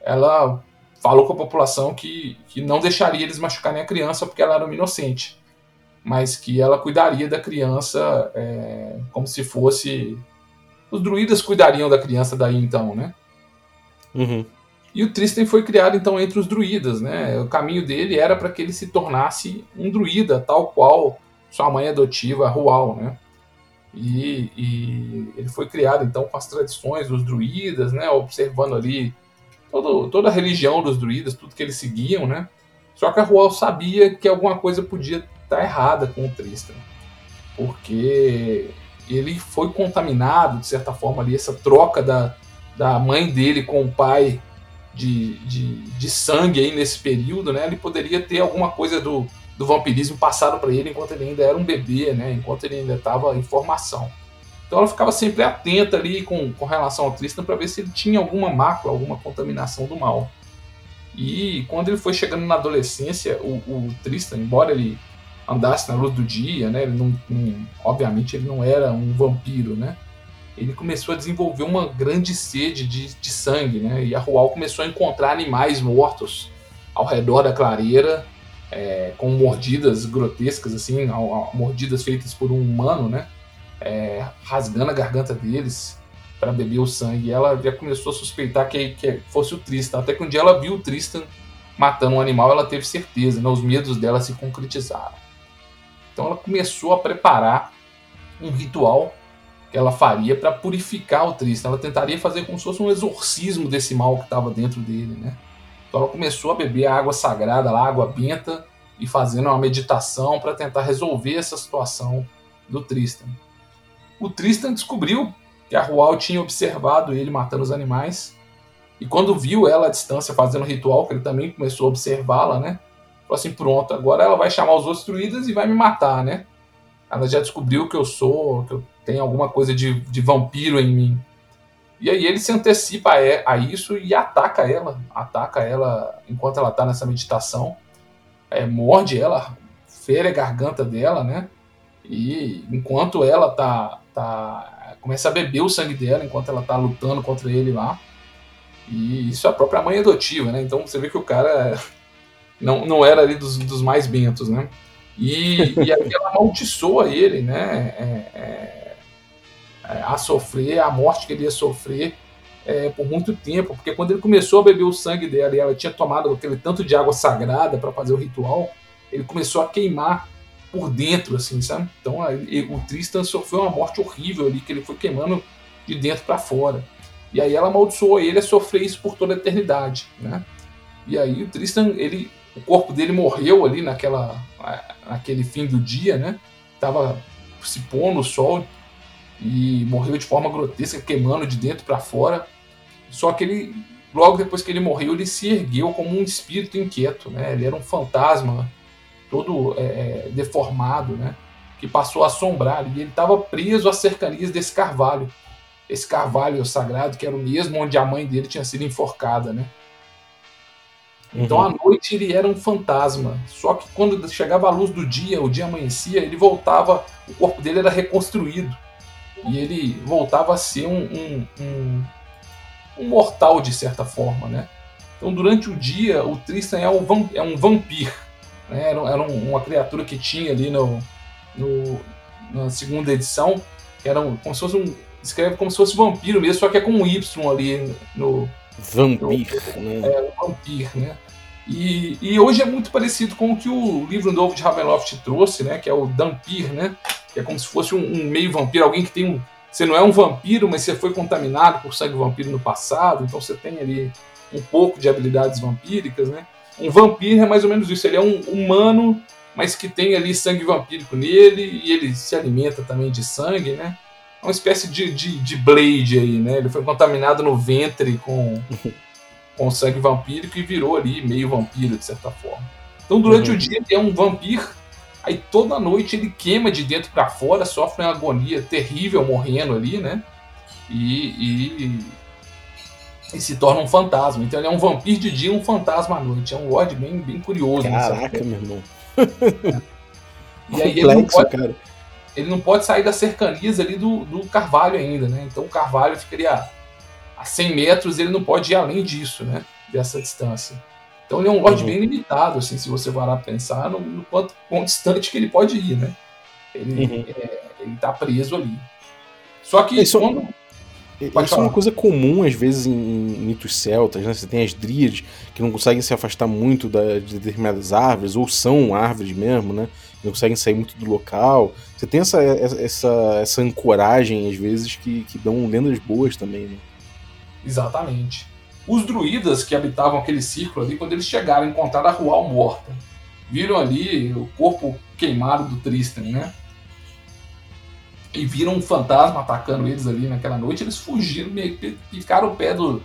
ela falou com a população que, que não deixaria eles machucarem a criança porque ela era uma inocente, mas que ela cuidaria da criança é, como se fosse. Os druidas cuidariam da criança daí então, né? Uhum. E o Tristan foi criado então entre os druidas, né? O caminho dele era para que ele se tornasse um druida, tal qual sua mãe adotiva, Rual, né? E, e, ele foi criado então com as tradições dos druidas, né, observando ali todo, toda a religião dos druidas, tudo que eles seguiam, né? Só que a Rual sabia que alguma coisa podia estar errada com o Tristan, porque ele foi contaminado de certa forma ali essa troca da, da mãe dele com o pai de, de, de sangue aí nesse período, né? Ele poderia ter alguma coisa do do vampirismo passaram para ele enquanto ele ainda era um bebê, né? Enquanto ele ainda estava em formação. Então ela ficava sempre atenta ali com, com relação ao Tristan para ver se ele tinha alguma mácula, alguma contaminação do mal. E quando ele foi chegando na adolescência, o, o Tristan, embora ele andasse na luz do dia, né? Ele não, não, obviamente ele não era um vampiro, né? Ele começou a desenvolver uma grande sede de, de sangue, né? E a Rual começou a encontrar animais mortos ao redor da clareira é, com mordidas grotescas, assim, mordidas feitas por um humano, né? É, rasgando a garganta deles para beber o sangue. E ela já começou a suspeitar que, que fosse o Tristan. Até que um dia ela viu o Tristan matando um animal, ela teve certeza, né? Os medos dela se concretizaram. Então ela começou a preparar um ritual que ela faria para purificar o Tristan. Ela tentaria fazer como se fosse um exorcismo desse mal que estava dentro dele, né? Então ela começou a beber a água sagrada, lá, água benta, e fazendo uma meditação para tentar resolver essa situação do Tristan. O Tristan descobriu que a Rual tinha observado ele matando os animais, e quando viu ela à distância fazendo o ritual, que ele também começou a observá-la, né? Falou assim: pronto, agora ela vai chamar os outros druidas e vai me matar, né? Ela já descobriu que eu sou, que eu tenho alguma coisa de, de vampiro em mim. E aí ele se antecipa a, a isso e ataca ela. Ataca ela enquanto ela está nessa meditação. É, morde ela, fere a garganta dela, né? E enquanto ela tá, tá. começa a beber o sangue dela enquanto ela tá lutando contra ele lá. E isso é a própria mãe adotiva, né? Então você vê que o cara não, não era ali dos, dos mais bentos, né? E, e aí ela amaldiçoa ele, né? É, é, é, a sofrer, a morte que ele ia sofrer é, por muito tempo, porque quando ele começou a beber o sangue dela e ela tinha tomado aquele tanto de água sagrada para fazer o ritual, ele começou a queimar por dentro, assim, sabe? Então o Tristan sofreu uma morte horrível ali, que ele foi queimando de dentro para fora. E aí ela amaldiçoou ele a sofrer isso por toda a eternidade, né? E aí o Tristan, ele, o corpo dele morreu ali naquela, naquele fim do dia, né? Tava se pondo o sol e morreu de forma grotesca, queimando de dentro para fora. Só que ele, logo depois que ele morreu, ele se ergueu como um espírito inquieto, né? Ele era um fantasma todo é, é deformado, né? Que passou a assombrar e ele estava preso às cercanias desse carvalho esse carvalho sagrado, que era o mesmo onde a mãe dele tinha sido enforcada, né? Então, uhum. à noite ele era um fantasma. Só que quando chegava a luz do dia, o dia amanhecia, ele voltava, o corpo dele era reconstruído. E ele voltava a ser um, um, um, um mortal, de certa forma, né? Então, durante o dia, o Tristan é um, é um vampiro. Né? Era, era uma criatura que tinha ali no, no, na segunda edição, que era um, como se fosse um, escreve como se fosse vampiro mesmo, só que é com um Y ali no. Vampir, né? É, vampir, né? E, e hoje é muito parecido com o que o livro novo de Ravenloft trouxe, né? Que é o Dampir, né? Que é como se fosse um, um, meio vampiro, alguém que tem um. Você não é um vampiro, mas você foi contaminado por sangue vampiro no passado, então você tem ali um pouco de habilidades vampíricas, né? Um vampiro é mais ou menos isso, ele é um humano, mas que tem ali sangue vampírico nele, e ele se alimenta também de sangue, né? Uma espécie de, de, de Blade aí, né? Ele foi contaminado no ventre com, com sangue vampírico e virou ali meio vampiro, de certa forma. Então, durante uhum. o dia, ele é um vampiro. Aí, toda noite, ele queima de dentro para fora, sofre uma agonia terrível morrendo ali, né? E, e, e, se torna um fantasma. Então, ele é um vampiro de dia e um fantasma à noite. É um Lorde bem, bem curioso. Caraca, meu irmão. E aí, Complexo, ele não pode, cara ele não pode sair das cercanias ali do, do Carvalho ainda, né? Então o Carvalho ficaria a 100 metros, ele não pode ir além disso, né? Dessa distância. Então ele é um Lorde uhum. bem limitado, assim, se você parar pra pensar no, no quanto, quão distante que ele pode ir, né? Ele, uhum. é, ele tá preso ali. Só que isso, quando... Isso é uma coisa comum, às vezes, em, em mitos celtas, né? Você tem as dríades que não conseguem se afastar muito da, de determinadas árvores, ou são árvores mesmo, né? Não conseguem sair muito do local. Você tem essa, essa, essa ancoragem, às vezes, que, que dão lendas boas também, né? Exatamente. Os druidas que habitavam aquele círculo ali, quando eles chegaram, encontraram a Rual morta. Viram ali o corpo queimado do Tristan, né? E viram um fantasma atacando eles ali naquela noite. Eles fugiram, ficaram o pé do,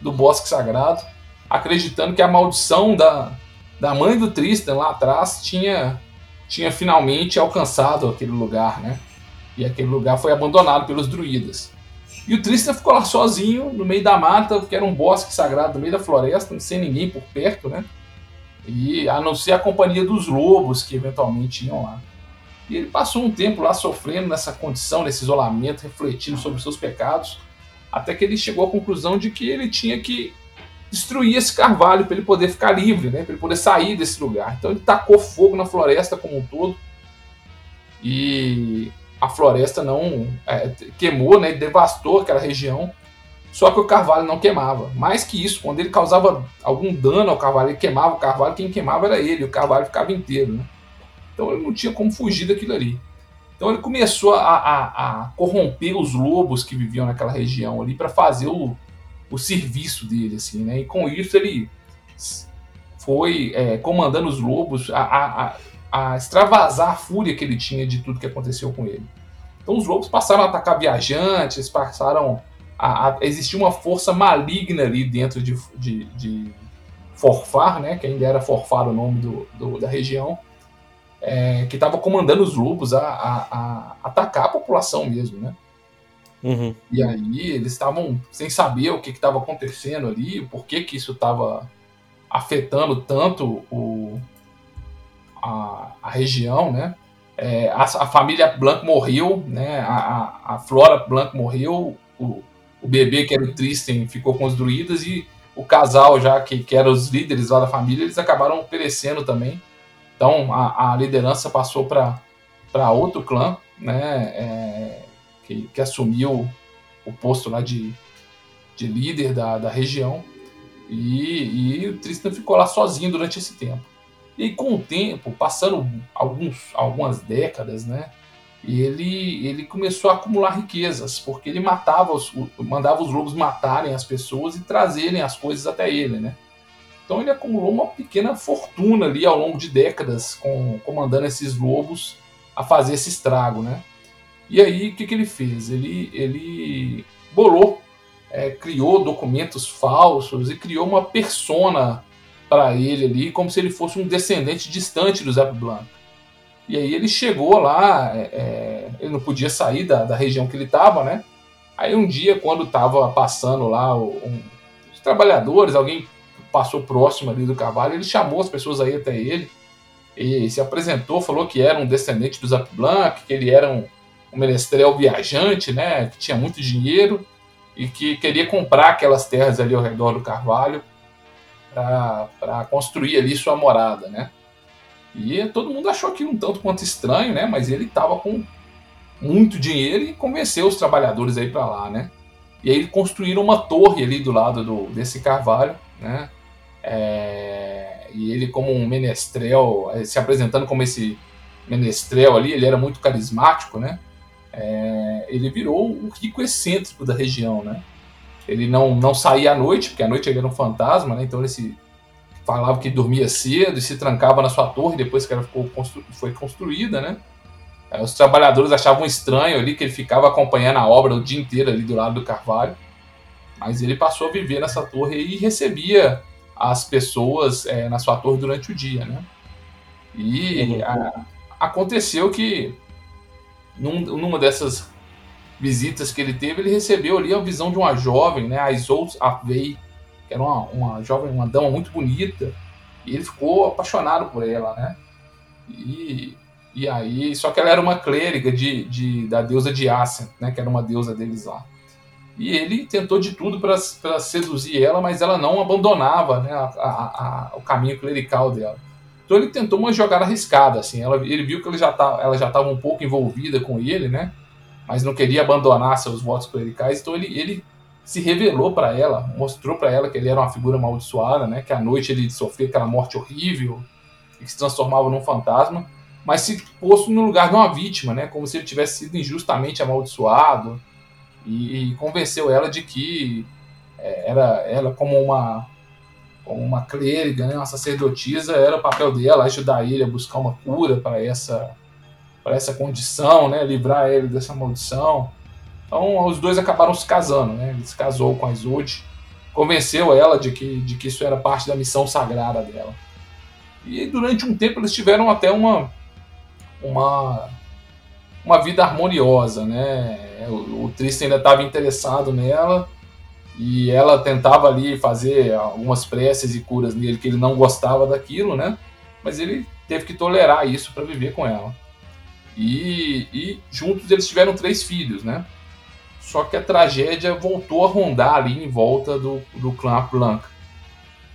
do bosque sagrado, acreditando que a maldição da, da mãe do Tristan lá atrás tinha tinha finalmente alcançado aquele lugar, né? E aquele lugar foi abandonado pelos druidas. E o Tristan ficou lá sozinho, no meio da mata, que era um bosque sagrado, no meio da floresta, sem ninguém por perto, né? E a não ser a companhia dos lobos que eventualmente iam lá. E ele passou um tempo lá sofrendo nessa condição, nesse isolamento, refletindo sobre seus pecados, até que ele chegou à conclusão de que ele tinha que destruir esse carvalho para ele poder ficar livre, né? Para ele poder sair desse lugar. Então ele tacou fogo na floresta como um todo e a floresta não é, queimou, né? Devastou aquela região. Só que o carvalho não queimava. Mais que isso, quando ele causava algum dano ao carvalho, ele queimava o carvalho, quem queimava era ele, o carvalho ficava inteiro, né? Então ele não tinha como fugir daquilo ali. Então ele começou a, a, a corromper os lobos que viviam naquela região ali para fazer o, o serviço dele, assim, né? E com isso ele foi é, comandando os lobos a, a, a, extravasar a fúria que ele tinha de tudo que aconteceu com ele. Então os lobos passaram a atacar viajantes, passaram a, a existir uma força maligna ali dentro de, de, de Forfar, né? Que ainda era Forfar o nome do, do da região é, que estava comandando os lobos a, a, a, atacar a população mesmo, né? Uhum. E aí eles estavam sem saber o que estava acontecendo ali, por que, que isso estava afetando tanto o, a, a região, né? É, a, a, família Blanc morreu, né? A, a, a Flora Blanc morreu, o, o bebê que era o Tristan ficou construídas e o casal já que, que eram os líderes lá da família, eles acabaram perecendo também. Então a, a liderança passou para outro clã, né, é, que, que, assumiu o posto lá de, de líder da, da região. E, e o Tristan ficou lá sozinho durante esse tempo. E com o tempo, passando alguns, algumas décadas, né, ele, ele começou a acumular riquezas, porque ele matava os, mandava os lobos matarem as pessoas e trazerem as coisas até ele, né? Então ele acumulou uma pequena fortuna ali ao longo de décadas, com, comandando esses lobos a fazer esse estrago, né? E aí o que, que ele fez? Ele, ele bolou, é, criou documentos falsos e criou uma persona para ele ali, como se ele fosse um descendente distante do Zap Blanc. E aí ele chegou lá, é, é ele não podia sair da, da região que ele estava, né? Aí um dia, quando estava passando lá um, os trabalhadores, alguém passou próximo ali do cavalo, ele chamou as pessoas aí até ele e se apresentou, falou que era um descendente do Zap Blanc, que ele era um, um menestrel viajante, né, que tinha muito dinheiro e que queria comprar aquelas terras ali ao redor do Carvalho para construir ali sua morada, né? E todo mundo achou aquilo um tanto quanto estranho, né? Mas ele estava com muito dinheiro e convenceu os trabalhadores aí para lá, né? E aí construíram uma torre ali do lado do, desse carvalho, né? É, e ele, como um menestrel, é, se apresentando como esse menestrel ali, ele era muito carismático, né? É, ele virou o rico excêntrico da região, né? Ele não, não saía à noite, porque à noite ele era um fantasma, né? Então ele se falava que dormia cedo e se trancava na sua torre depois que ela ficou constru, foi construída, né? É, os trabalhadores achavam estranho ali que ele ficava acompanhando a obra o dia inteiro ali do lado do Carvalho, mas ele passou a viver nessa torre e recebia as pessoas é, na sua torre durante o dia, né? E uhum. a, aconteceu que num, numa dessas visitas que ele teve, ele recebeu ali a visão de uma jovem, né, a Isolde Avei, que era uma, uma jovem, uma dama muito bonita, e ele ficou apaixonado por ela, né? E, e aí, só que ela era uma clériga de, de, da deusa de Assen, né, que era uma deusa deles lá. E ele tentou de tudo para seduzir ela, mas ela não abandonava né, a, a, a, o caminho clerical dela. Então ele tentou uma jogada arriscada, assim. Ela, ele viu que ele já tá, ela já estava um pouco envolvida com ele, né? Mas não queria abandonar seus votos clericais. Então ele, ele se revelou para ela, mostrou para ela que ele era uma figura amaldiçoada, né? Que à noite ele sofria aquela morte horrível e que se transformava num fantasma, mas se posto no lugar de uma vítima, né? Como se ele tivesse sido injustamente amaldiçoado e, e convenceu ela de que é, era ela como uma como uma clériga, né, uma sacerdotisa, era o papel dela ajudar ele a buscar uma cura para essa para essa condição, né, livrar ele dessa maldição. Então os dois acabaram se casando, né? Ele se casou com a Isolde, convenceu ela de que de que isso era parte da missão sagrada dela. E durante um tempo eles tiveram até uma uma uma vida harmoniosa, né? O, o Tristan ainda estava interessado nela e ela tentava ali fazer algumas preces e curas nele que ele não gostava daquilo, né? Mas ele teve que tolerar isso para viver com ela. E, e, juntos eles tiveram três filhos, né? Só que a tragédia voltou a rondar ali em volta do, do clã Blanca.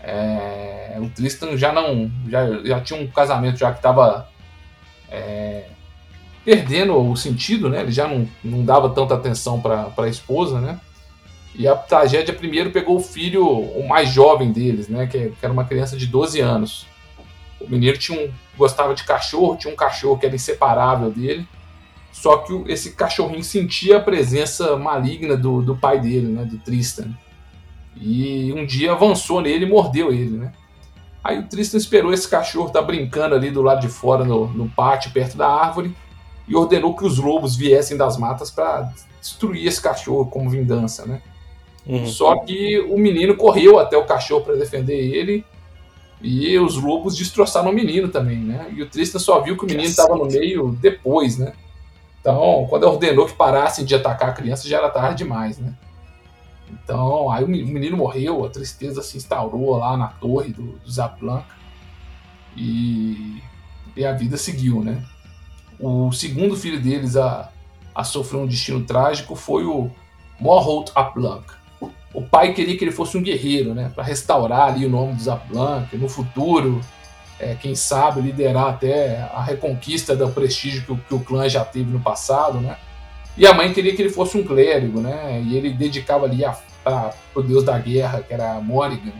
É, o Tristan já não já, já tinha um casamento já que estava é, perdendo o sentido, né? Ele já não, não dava tanta atenção para a esposa, né? E a tragédia primeiro pegou o filho, o mais jovem deles, né? Que, era uma criança de 12 anos. O menino tinha um, gostava de cachorro, tinha um cachorro que era inseparável dele. Só que esse cachorrinho sentia a presença maligna do, do pai dele, né, do Tristan. E um dia avançou nele e mordeu ele, né? Aí o Tristan esperou esse cachorro estar tá brincando ali do lado de fora, no, no pátio, perto da árvore, e ordenou que os lobos viessem das matas para destruir esse cachorro como vingança, né? Uhum. Só que o menino correu até o cachorro para defender ele, e os lobos destroçaram o menino também, né? E o Tristan só viu que o menino estava no meio depois, né? Então, quando ordenou que parassem de atacar a criança, já era tarde demais, né? Então, aí o menino morreu, a tristeza se instaurou lá na torre do, do Zaplanca e, e a vida seguiu, né? O segundo filho deles a, a sofrer um destino trágico foi o Morholt Aplank. O pai queria que ele fosse um guerreiro, né? Para restaurar ali o nome do Zaplank, no futuro, é, quem sabe, liderar até a reconquista do prestígio que o, que o clã já teve no passado, né? E a mãe queria que ele fosse um clérigo, né? E ele dedicava ali para o deus da guerra, que era Morrigan.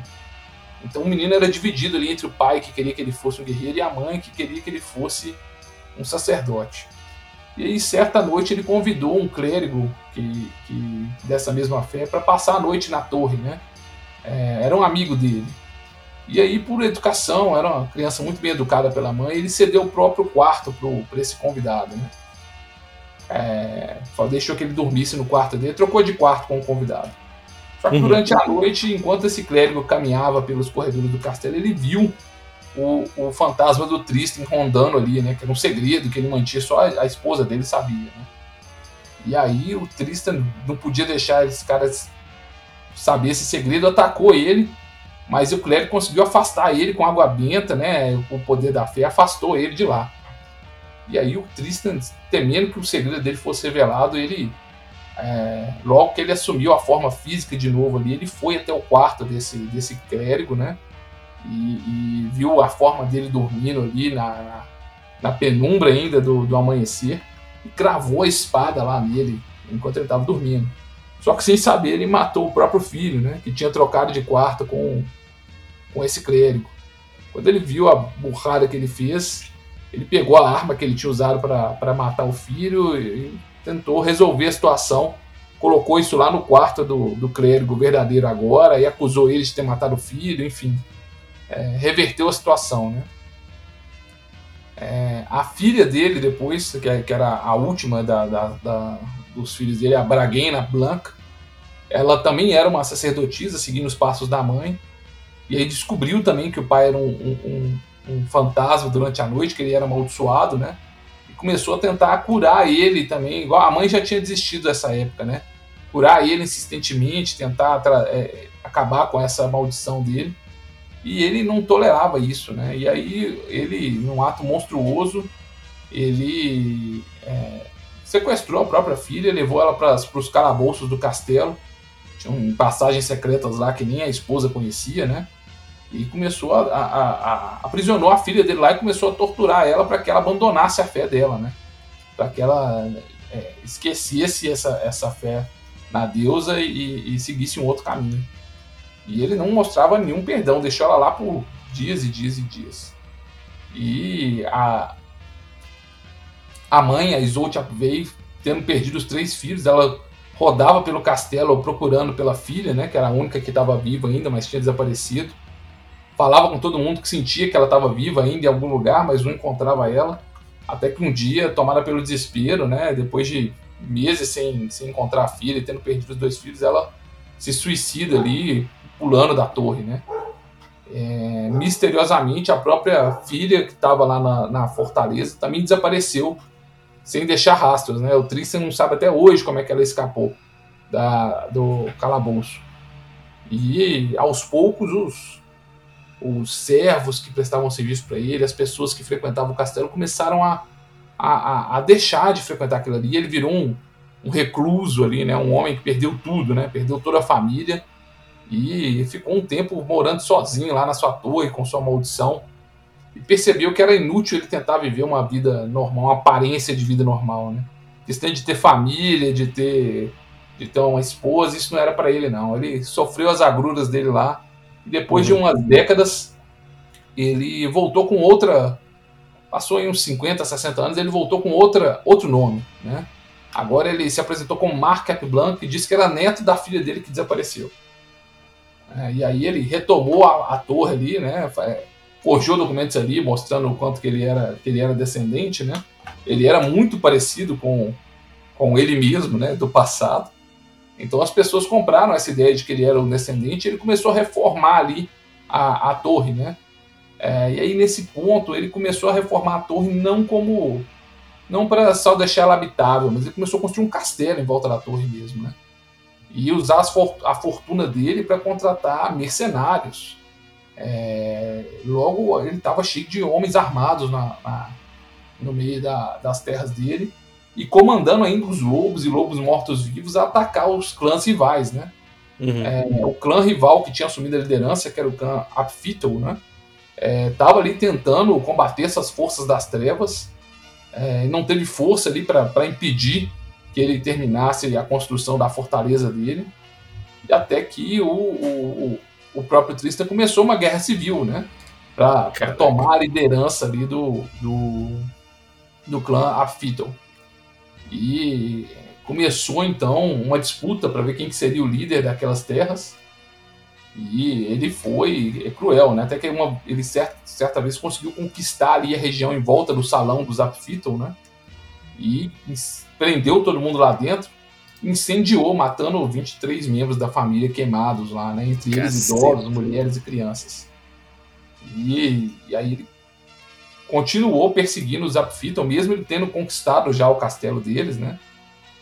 Então o menino era dividido ali entre o pai que queria que ele fosse um guerreiro e a mãe que queria que ele fosse um sacerdote. E aí, certa noite, ele convidou um clérigo que, que dessa mesma fé para passar a noite na torre, né? É, era um amigo dele. E aí, por educação, era uma criança muito bem educada pela mãe, ele cedeu o próprio quarto para esse convidado, né? É, deixou que ele dormisse no quarto dele, trocou de quarto com o convidado. Só que uhum. durante a noite, enquanto esse clérigo caminhava pelos corredores do castelo, ele viu o, o fantasma do Tristan rondando ali, né? Que era um segredo que ele mantinha, só a, a esposa dele sabia, né? E aí o Tristan não podia deixar esses caras saber esse segredo, atacou ele, mas o clérigo conseguiu afastar ele com água benta, né? O poder da fé afastou ele de lá. E aí o Tristan, temendo que o segredo dele fosse revelado, ele é, logo que ele assumiu a forma física de novo ali, ele foi até o quarto desse, desse clérigo, né? E, e viu a forma dele dormindo ali na, na, na penumbra ainda do, do amanhecer e cravou a espada lá nele enquanto ele estava dormindo. Só que sem saber, ele matou o próprio filho, né? Que tinha trocado de quarto com, com esse clérigo. Quando ele viu a burrada que ele fez, ele pegou a arma que ele tinha usado para matar o filho e tentou resolver a situação. Colocou isso lá no quarto do, do clérigo verdadeiro agora e acusou ele de ter matado o filho, enfim. É, reverteu a situação, né? É, a filha dele, depois, que, é, que era a última da, da, da, dos filhos dele, a Braguena Blanca, ela também era uma sacerdotisa, seguindo os passos da mãe. E aí descobriu também que o pai era um, um, um fantasma durante a noite, que ele era amaldiçoado, né? E começou a tentar curar ele também, igual a mãe já tinha desistido dessa época, né? Curar ele insistentemente, tentar é, acabar com essa maldição dele. E ele não tolerava isso, né? E aí ele, num ato monstruoso, ele é, sequestrou a própria filha, levou ela para os calabouços do castelo. Tinham passagens secretas lá que nem a esposa conhecia, né? e começou a, a, a, a, aprisionou a filha dele lá e começou a torturar ela para que ela abandonasse a fé dela, né? Para que ela é, esquecesse essa, essa fé na deusa e, e, seguisse um outro caminho. E ele não mostrava nenhum perdão, deixou ela lá por dias e dias e dias. E a, a mãe, a Isolde veio tendo perdido os três filhos, ela rodava pelo castelo procurando pela filha, né, que era a única que estava viva ainda, mas tinha desaparecido falava com todo mundo que sentia que ela estava viva ainda em algum lugar, mas não encontrava ela. Até que um dia, tomada pelo desespero, né, depois de meses sem, sem encontrar a filha e tendo perdido os dois filhos, ela se suicida ali, pulando da torre, né? É, misteriosamente, a própria filha que estava lá na, na, fortaleza também desapareceu sem deixar rastros, né? O Tristan não sabe até hoje como é que ela escapou da, do calabouço. E aos poucos os, os servos que prestavam serviço para ele, as pessoas que frequentavam o castelo começaram a, a, a deixar de frequentar aquilo ali. Ele virou um, um recluso ali, né? Um homem que perdeu tudo, né? Perdeu toda a família e ficou um tempo morando sozinho lá na sua torre com sua maldição e percebeu que era inútil ele tentar viver uma vida normal, uma aparência de vida normal, né? Questão de ter família, de ter de ter uma esposa, isso não era para ele não. Ele sofreu as agruras dele lá e depois uhum. de umas décadas, ele voltou com outra. Passou aí uns 50, 60 anos, ele voltou com outra, outro nome. Né? Agora ele se apresentou como Marc Capblanc e disse que era neto da filha dele que desapareceu. É, e aí ele retomou a, a torre ali, né? Forjou documentos ali mostrando o quanto que ele era, que ele era descendente, né? Ele era muito parecido com, com ele mesmo, né? Do passado. Então as pessoas compraram essa ideia de que ele era o descendente e ele começou a reformar ali a, a torre, né? É, e aí nesse ponto ele começou a reformar a torre não como não para só deixar ela habitável, mas ele começou a construir um castelo em volta da torre mesmo, né? E usar a fortuna dele para contratar mercenários. É, logo ele estava cheio de homens armados na, na no meio da, das terras dele e comandando ainda os lobos e lobos mortos-vivos a atacar os clãs rivais, né? Uhum. É, o clã rival que tinha assumido a liderança, que era o clã Apfitol, né? Estava é, ali tentando combater essas forças das trevas é, não teve força ali para impedir que ele terminasse a construção da fortaleza dele. E até que o, o, o próprio Tristan começou uma guerra civil, né? Para tomar a liderança ali do, do, do clã Apfitol. E começou então uma disputa para ver quem que seria o líder daquelas terras. E ele foi é cruel, né? Até que uma, ele certa, certa vez conseguiu conquistar ali a região em volta do salão dos Apfitol, né? E prendeu todo mundo lá dentro, incendiou, matando 23 membros da família queimados lá, né? Entre eles idosos, mulheres e crianças. E, e aí ele continuou perseguindo os Apfitol, mesmo ele tendo conquistado já o castelo deles, né?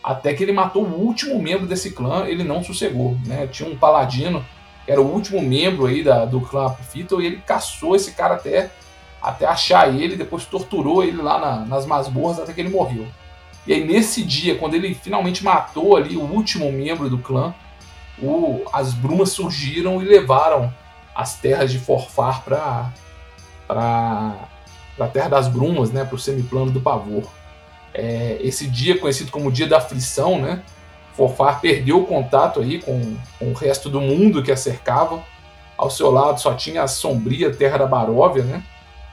Até que ele matou o último membro desse clã, ele não sossegou, né? Tinha um paladino era o último membro aí da, do clã Fito, e ele caçou esse cara até, até achar ele, depois torturou ele lá na, nas masmorras até que ele morreu. E aí nesse dia, quando ele finalmente matou ali o último membro do clã, o, as brumas surgiram e levaram as terras de Forfar para a Terra das Brumas, né, para o semiplano do Pavor. É, esse dia conhecido como Dia da Aflição, né, Forfar perdeu o contato aí com, com, o resto do mundo que a cercava. Ao seu lado só tinha a sombria terra da Baróvia, né?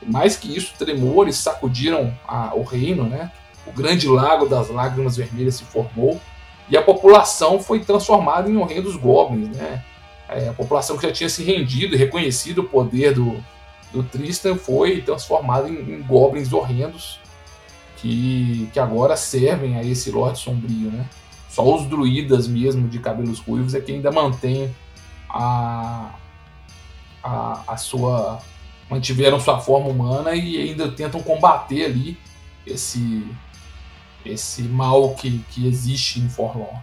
Mais que isso, tremores sacudiram a, o reino, né? O grande lago das lágrimas vermelhas se formou e a população foi transformada em um reino dos goblins, né? É, a população que já tinha se rendido e reconhecido o poder do, do Tristan foi transformada em, em goblins horrendos que, que agora servem a esse Lorde Sombrio, né? Só os druidas mesmo de cabelos ruivos é que ainda mantém a, a, a sua. mantiveram sua forma humana e ainda tentam combater ali esse esse mal que, que existe em Forlorn.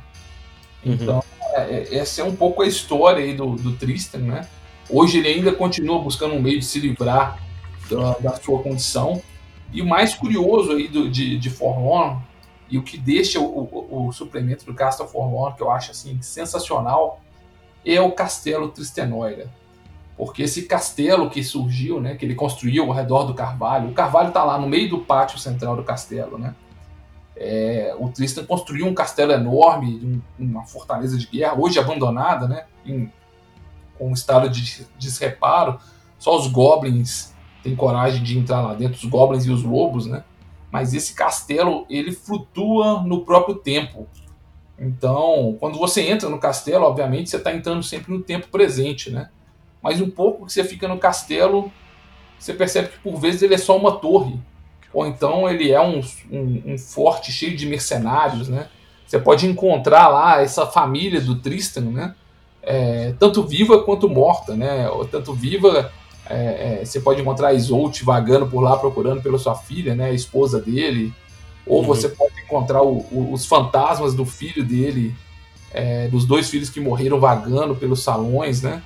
Uhum. Então, é, é, essa é um pouco a história aí do, do Tristan, né? Hoje ele ainda continua buscando um meio de se livrar da, da sua condição. E o mais curioso aí do, de, de Forlorn e o que deixa o, o, o suplemento do Castle Forlorn, que eu acho assim sensacional, é o Castelo Tristenoira. Porque esse castelo que surgiu, né, que ele construiu ao redor do Carvalho, o Carvalho está lá no meio do pátio central do castelo, né? É, o Tristan construiu um castelo enorme, uma fortaleza de guerra, hoje abandonada, né, em, com um estado de desreparo. Só os goblins têm coragem de entrar lá dentro, os goblins e os lobos, né? mas esse castelo ele flutua no próprio tempo. Então, quando você entra no castelo, obviamente você está entrando sempre no tempo presente, né? Mas um pouco que você fica no castelo, você percebe que por vezes ele é só uma torre, ou então ele é um, um, um forte cheio de mercenários, né? Você pode encontrar lá essa família do Tristan, né? É, tanto viva quanto morta, né? Ou tanto viva é, é, você pode encontrar a Isolt vagando por lá procurando pela sua filha, né, a esposa dele. Ou uhum. você pode encontrar o, o, os fantasmas do filho dele, é, dos dois filhos que morreram vagando pelos salões, né?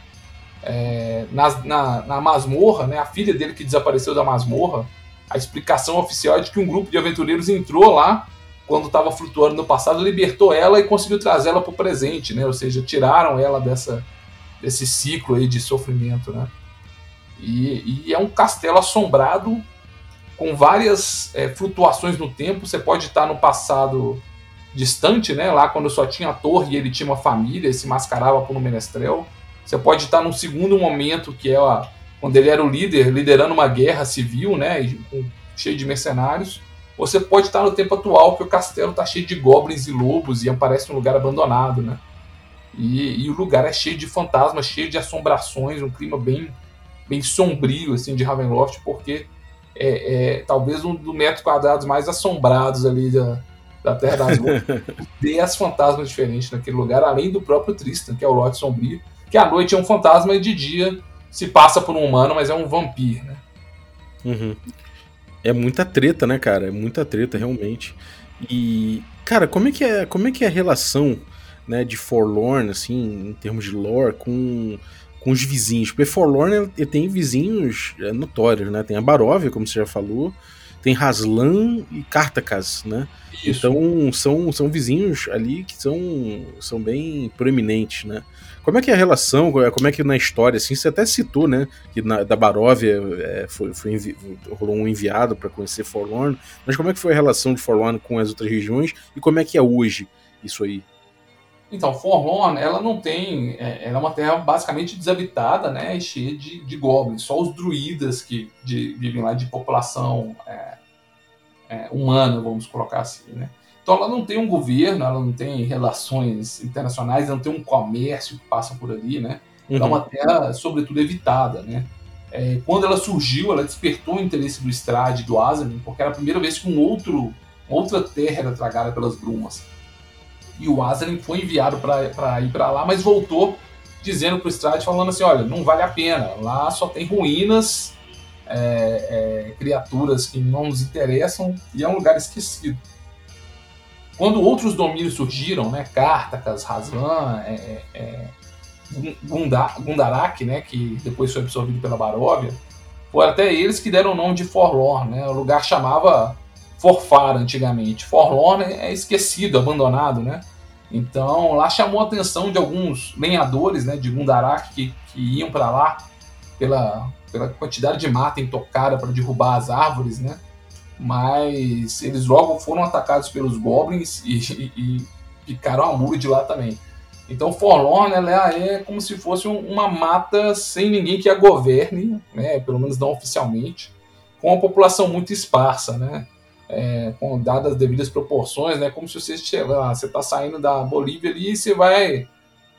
É, na, na, na, masmorra, né, a filha dele que desapareceu da masmorra, a explicação oficial é de que um grupo de aventureiros entrou lá quando estava flutuando no passado, libertou ela e conseguiu trazê-la para o presente, né? Ou seja, tiraram ela dessa, desse ciclo aí de sofrimento, né? E, e é um castelo assombrado com várias é, flutuações no tempo. Você pode estar no passado distante, né? Lá quando só tinha a torre e ele tinha uma família e se mascarava por um menestrel. Você pode estar num segundo momento que é a, quando ele era o líder, liderando uma guerra civil, né, cheio de mercenários. Você pode estar no tempo atual, que o castelo está cheio de goblins e lobos e parece um lugar abandonado, né? E, e o lugar é cheio de fantasmas, cheio de assombrações, um clima bem, bem sombrio assim de Ravenloft, porque é, é talvez um dos metros quadrados mais assombrados ali da, da Terra das Luzes. Dez fantasmas diferentes naquele lugar, além do próprio Tristan, que é o Lote Sombrio, que à noite é um fantasma e de dia se passa por um humano, mas é um vampiro, né? Uhum. É muita treta, né, cara? É muita treta, realmente. E, cara, como é que é, como é, que é a relação né, de Forlorn, assim, em termos de lore, com, com os vizinhos? Porque Forlorn ele, tem vizinhos é, notórios, né? Tem a Baróvia, como você já falou, tem Raslan e Cartacas, né? Isso. Então são, são vizinhos ali que são, são bem proeminentes, né? Como é que é a relação, como é que na história, assim, você até citou, né, que na, da Baróvia é, foi, foi envi, rolou um enviado para conhecer Forlorn, mas como é que foi a relação de Forlorn com as outras regiões e como é que é hoje isso aí? Então, Forlorn, ela não tem. É, ela é uma terra basicamente desabitada, né? Cheia de, de goblins. Só os druidas que de, vivem lá de população é, é, humana, vamos colocar assim, né? Então ela não tem um governo, ela não tem relações internacionais, ela não tem um comércio que passa por ali, né? Uhum. É uma terra, sobretudo, evitada, né? É, quando ela surgiu, ela despertou o interesse do Strade e do Azalin, porque era a primeira vez que um outro, outra terra era tragada pelas brumas. E o Azalin foi enviado para ir para lá, mas voltou dizendo para o Strade, falando assim, olha, não vale a pena, lá só tem ruínas, é, é, criaturas que não nos interessam, e é um lugar esquecido. Quando outros domínios surgiram, né, Cartacas, Razlan, é, é, Gundarak, né, que depois foi absorvido pela Baróvia, foram até eles que deram o nome de Forlorn. Né, o lugar chamava Forfar antigamente. Forlorn é esquecido, abandonado, né? Então lá chamou a atenção de alguns lenhadores né, de Gundarak que, que iam para lá pela, pela quantidade de mata intocada para derrubar as árvores, né? Mas eles logo foram atacados pelos goblins e, e, e picaram a muro de lá também. Então Forlorn ela é como se fosse uma mata sem ninguém que a governe, né, pelo menos não oficialmente, com uma população muito esparsa, né, é, com dadas as devidas proporções, né, como se você você está saindo da Bolívia ali e você vai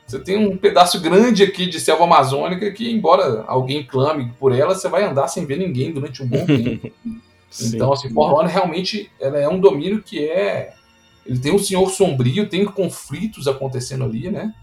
você tem um pedaço grande aqui de selva amazônica que, embora alguém clame por ela, você vai andar sem ver ninguém durante um bom tempo. Sim. Então, assim, Forlorn realmente ela é um domínio que é. Ele tem um senhor sombrio, tem conflitos acontecendo ali, né?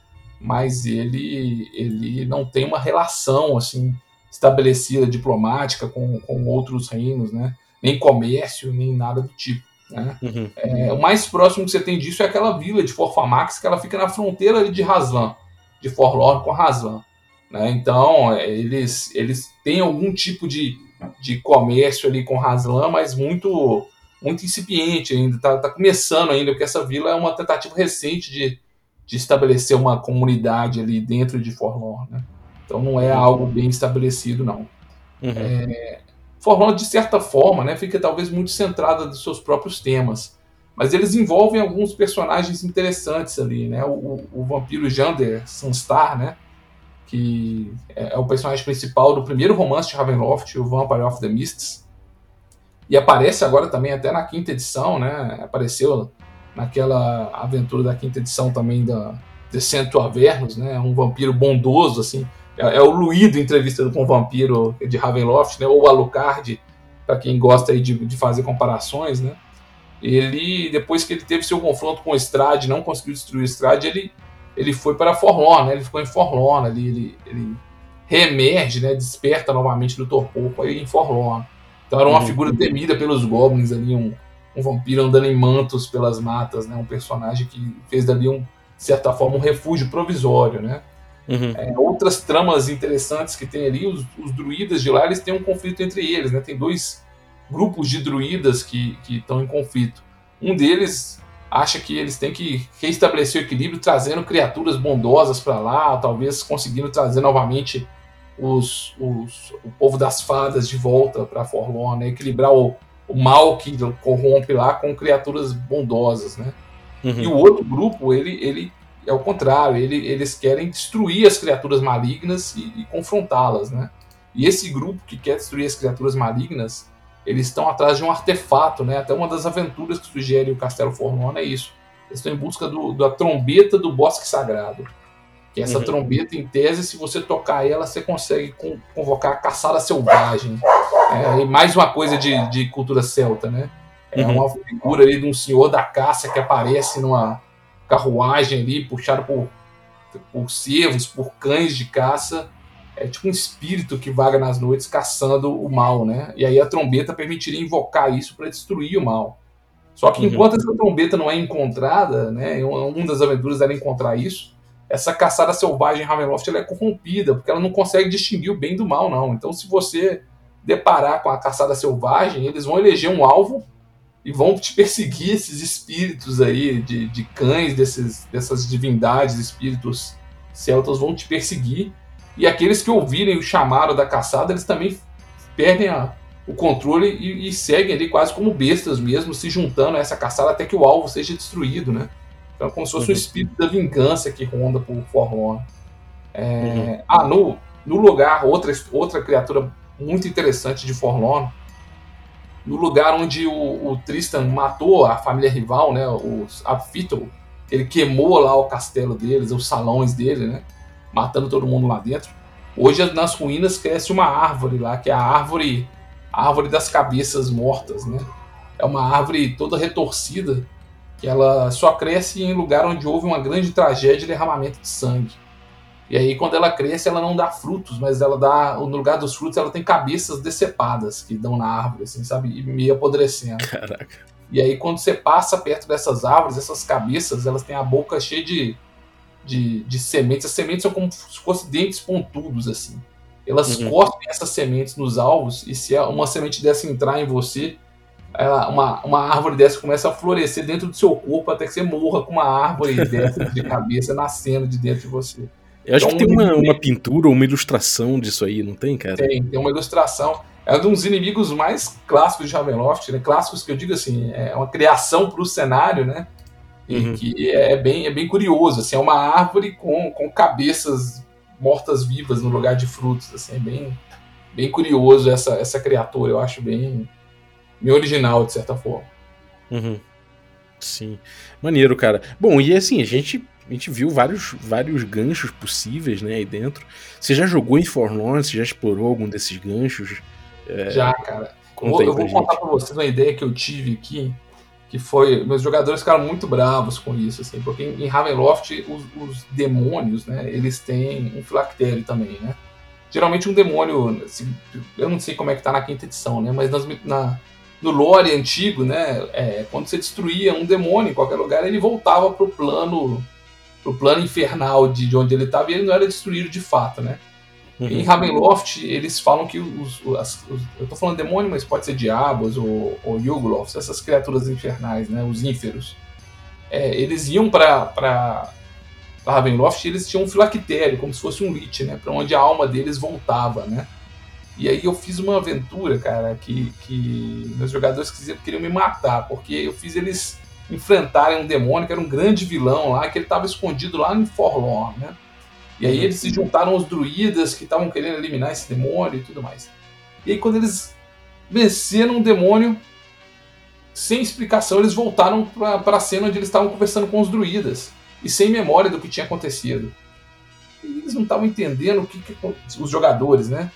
Mas ele, ele não tem uma relação assim estabelecida diplomática com, com outros reinos, né? Nem comércio, nem nada do tipo. Né? Uhum. É, o mais próximo que você tem disso é aquela vila de Forfamax, que ela fica na fronteira de Raslan, de Forlorn com Raslan. Né? Então, eles, eles têm algum tipo de, de comércio ali com Raslan, mas muito muito incipiente ainda, está tá começando ainda, porque essa vila é uma tentativa recente de, de estabelecer uma comunidade ali dentro de Forlorn. Né? Então não é algo bem estabelecido, não. Uhum. É, Forlorn, de certa forma, né, fica talvez muito centrada nos seus próprios temas, mas eles envolvem alguns personagens interessantes ali, né? O, o, o vampiro Jander Sunstar, né? Que é o personagem principal do primeiro romance de Ravenloft, o Vampire of the Mists. E aparece agora também até na quinta edição, né? Apareceu naquela aventura da quinta edição também da Descent to Avernus, né? Um vampiro bondoso, assim. É, é o Luído entrevistado com o vampiro de Ravenloft, né? Ou Alucard, para quem gosta aí de, de fazer comparações, né? Ele, depois que ele teve seu confronto com o não conseguiu destruir o ele ele foi para Forlorn, né? ele ficou em Forlorn ali, ele, ele reemerge, né? desperta novamente do torpor aí em Forlorn. Então era uma uhum. figura temida pelos goblins ali, um, um vampiro andando em mantos pelas matas, né? um personagem que fez dali, um, de certa forma, um refúgio provisório. Né? Uhum. É, outras tramas interessantes que tem ali, os, os, druidas de lá, eles têm um conflito entre eles, né? tem dois grupos de druidas que estão em conflito. Um deles acha que eles têm que restabelecer o equilíbrio trazendo criaturas bondosas para lá, talvez conseguindo trazer novamente os, os, o povo das fadas de volta para Forlorn, né? equilibrar o, o, mal que corrompe lá com criaturas bondosas, né? Uhum. E o outro grupo, ele, ele é o contrário, ele, eles querem destruir as criaturas malignas e, e confrontá-las, né? E esse grupo que quer destruir as criaturas malignas, eles estão atrás de um artefato, né? Até uma das aventuras que sugere o Castelo Forlorn é isso. Eles estão em busca do, da trombeta do Bosque Sagrado. Que essa Uhum. trombeta, em tese, se você tocar ela, você consegue con- convocar a caçada selvagem. É, e mais uma coisa de, de cultura celta, né? É Uhum. uma figura ali de um senhor da caça que aparece numa carruagem ali, puxado por, por cervos, por cães de caça. É tipo um espírito que vaga nas noites caçando o mal, né? E aí a trombeta permitiria invocar isso para destruir o mal. Só que Uhum. enquanto essa trombeta não é encontrada, né? Uma das aventuras era encontrar isso. Essa caçada selvagem em Ravenloft ela é corrompida, porque ela não consegue distinguir o bem do mal, não. Então, se você deparar com a caçada selvagem, eles vão eleger um alvo e vão te perseguir esses espíritos aí de, de cães, desses, dessas divindades, espíritos celtas vão te perseguir. E aqueles que ouvirem o chamado da caçada, eles também perdem a- o controle e, e seguem ali quase como bestas mesmo, se juntando a essa caçada até que o alvo seja destruído, né? Então é como se fosse Uhum. um espírito da vingança que ronda por Forlorn. É, Uhum. Ah, no, no lugar, outra, outra criatura muito interessante de Forlorn, no lugar onde o, o Tristan matou a família rival, né, os Abfittle, ele queimou lá o castelo deles, os salões dele, né, matando todo mundo lá dentro. Hoje nas ruínas cresce uma árvore lá, que é a árvore, a árvore das cabeças mortas, né? É uma árvore toda retorcida, que ela só cresce em lugar onde houve uma grande tragédia e derramamento de sangue. E aí, quando ela cresce, ela não dá frutos, mas ela dá. No lugar dos frutos, ela tem cabeças decepadas que dão na árvore, assim, sabe? E meio apodrecendo. Caraca. E aí, quando você passa perto dessas árvores, essas cabeças, elas têm a boca cheia de, de, de sementes. As sementes são como se fossem dentes pontudos, assim. Elas Uhum. cospem essas sementes nos alvos, e se uma semente dessa entrar em você, ela- uma, uma árvore dessa começa a florescer dentro do seu corpo até que você morra com uma árvore dessa de cabeça nascendo de dentro de você. Eu acho que Então, tem uma, um- uma pintura ou uma ilustração disso aí, não tem, cara? Tem, tem uma ilustração. É um dos inimigos mais clássicos de Ravenloft, né? Clássicos que eu digo assim, é uma criação para o cenário, né? E Uhum. que é bem, é bem curioso, assim, é uma árvore com, com cabeças mortas-vivas no lugar de frutos, assim, é bem, bem curioso essa, essa criatura, eu acho bem, bem original, de certa forma. Uhum. Sim. Maneiro, cara. Bom, e assim, a gente, a gente viu vários, vários ganchos possíveis, né, aí dentro. Você já jogou em Forlorn? Você já explorou algum desses ganchos? Já, cara. Eu Conta vou, aí eu vou contar pra vocês uma ideia que eu tive aqui, que foi. Meus jogadores ficaram muito bravos com isso, assim, porque em, Ravenloft os, os demônios, né, eles têm um filactério também, né? Geralmente um demônio, assim, eu não sei como é que tá na quinta edição, né, mas nas- na, no lore antigo, né, é, quando você destruía um demônio em qualquer lugar, ele voltava pro plano pro plano infernal de, de onde ele estava e ele não era destruído de fato, né? Em Uhum. Ravenloft, eles falam que os, os- as- os- eu tô falando demônio, mas pode ser diabos ou, ou Yugoloths, essas criaturas infernais, né, os ínferos. É, eles iam para para Ravenloft e eles tinham um filactério, como se fosse um lich, né, para onde a alma deles voltava, né? E aí eu fiz uma aventura, cara, que, que meus jogadores queriam me matar, porque eu fiz eles enfrentarem um demônio que era um grande vilão lá, que ele estava escondido lá em Forlorn, né? E aí Uhum. eles se juntaram aos druidas que estavam querendo eliminar esse demônio e tudo mais. E aí quando eles venceram um demônio, sem explicação, eles voltaram para a cena onde eles estavam conversando com os druidas. E sem memória do que tinha acontecido. E eles não estavam entendendo o que, que os jogadores, né?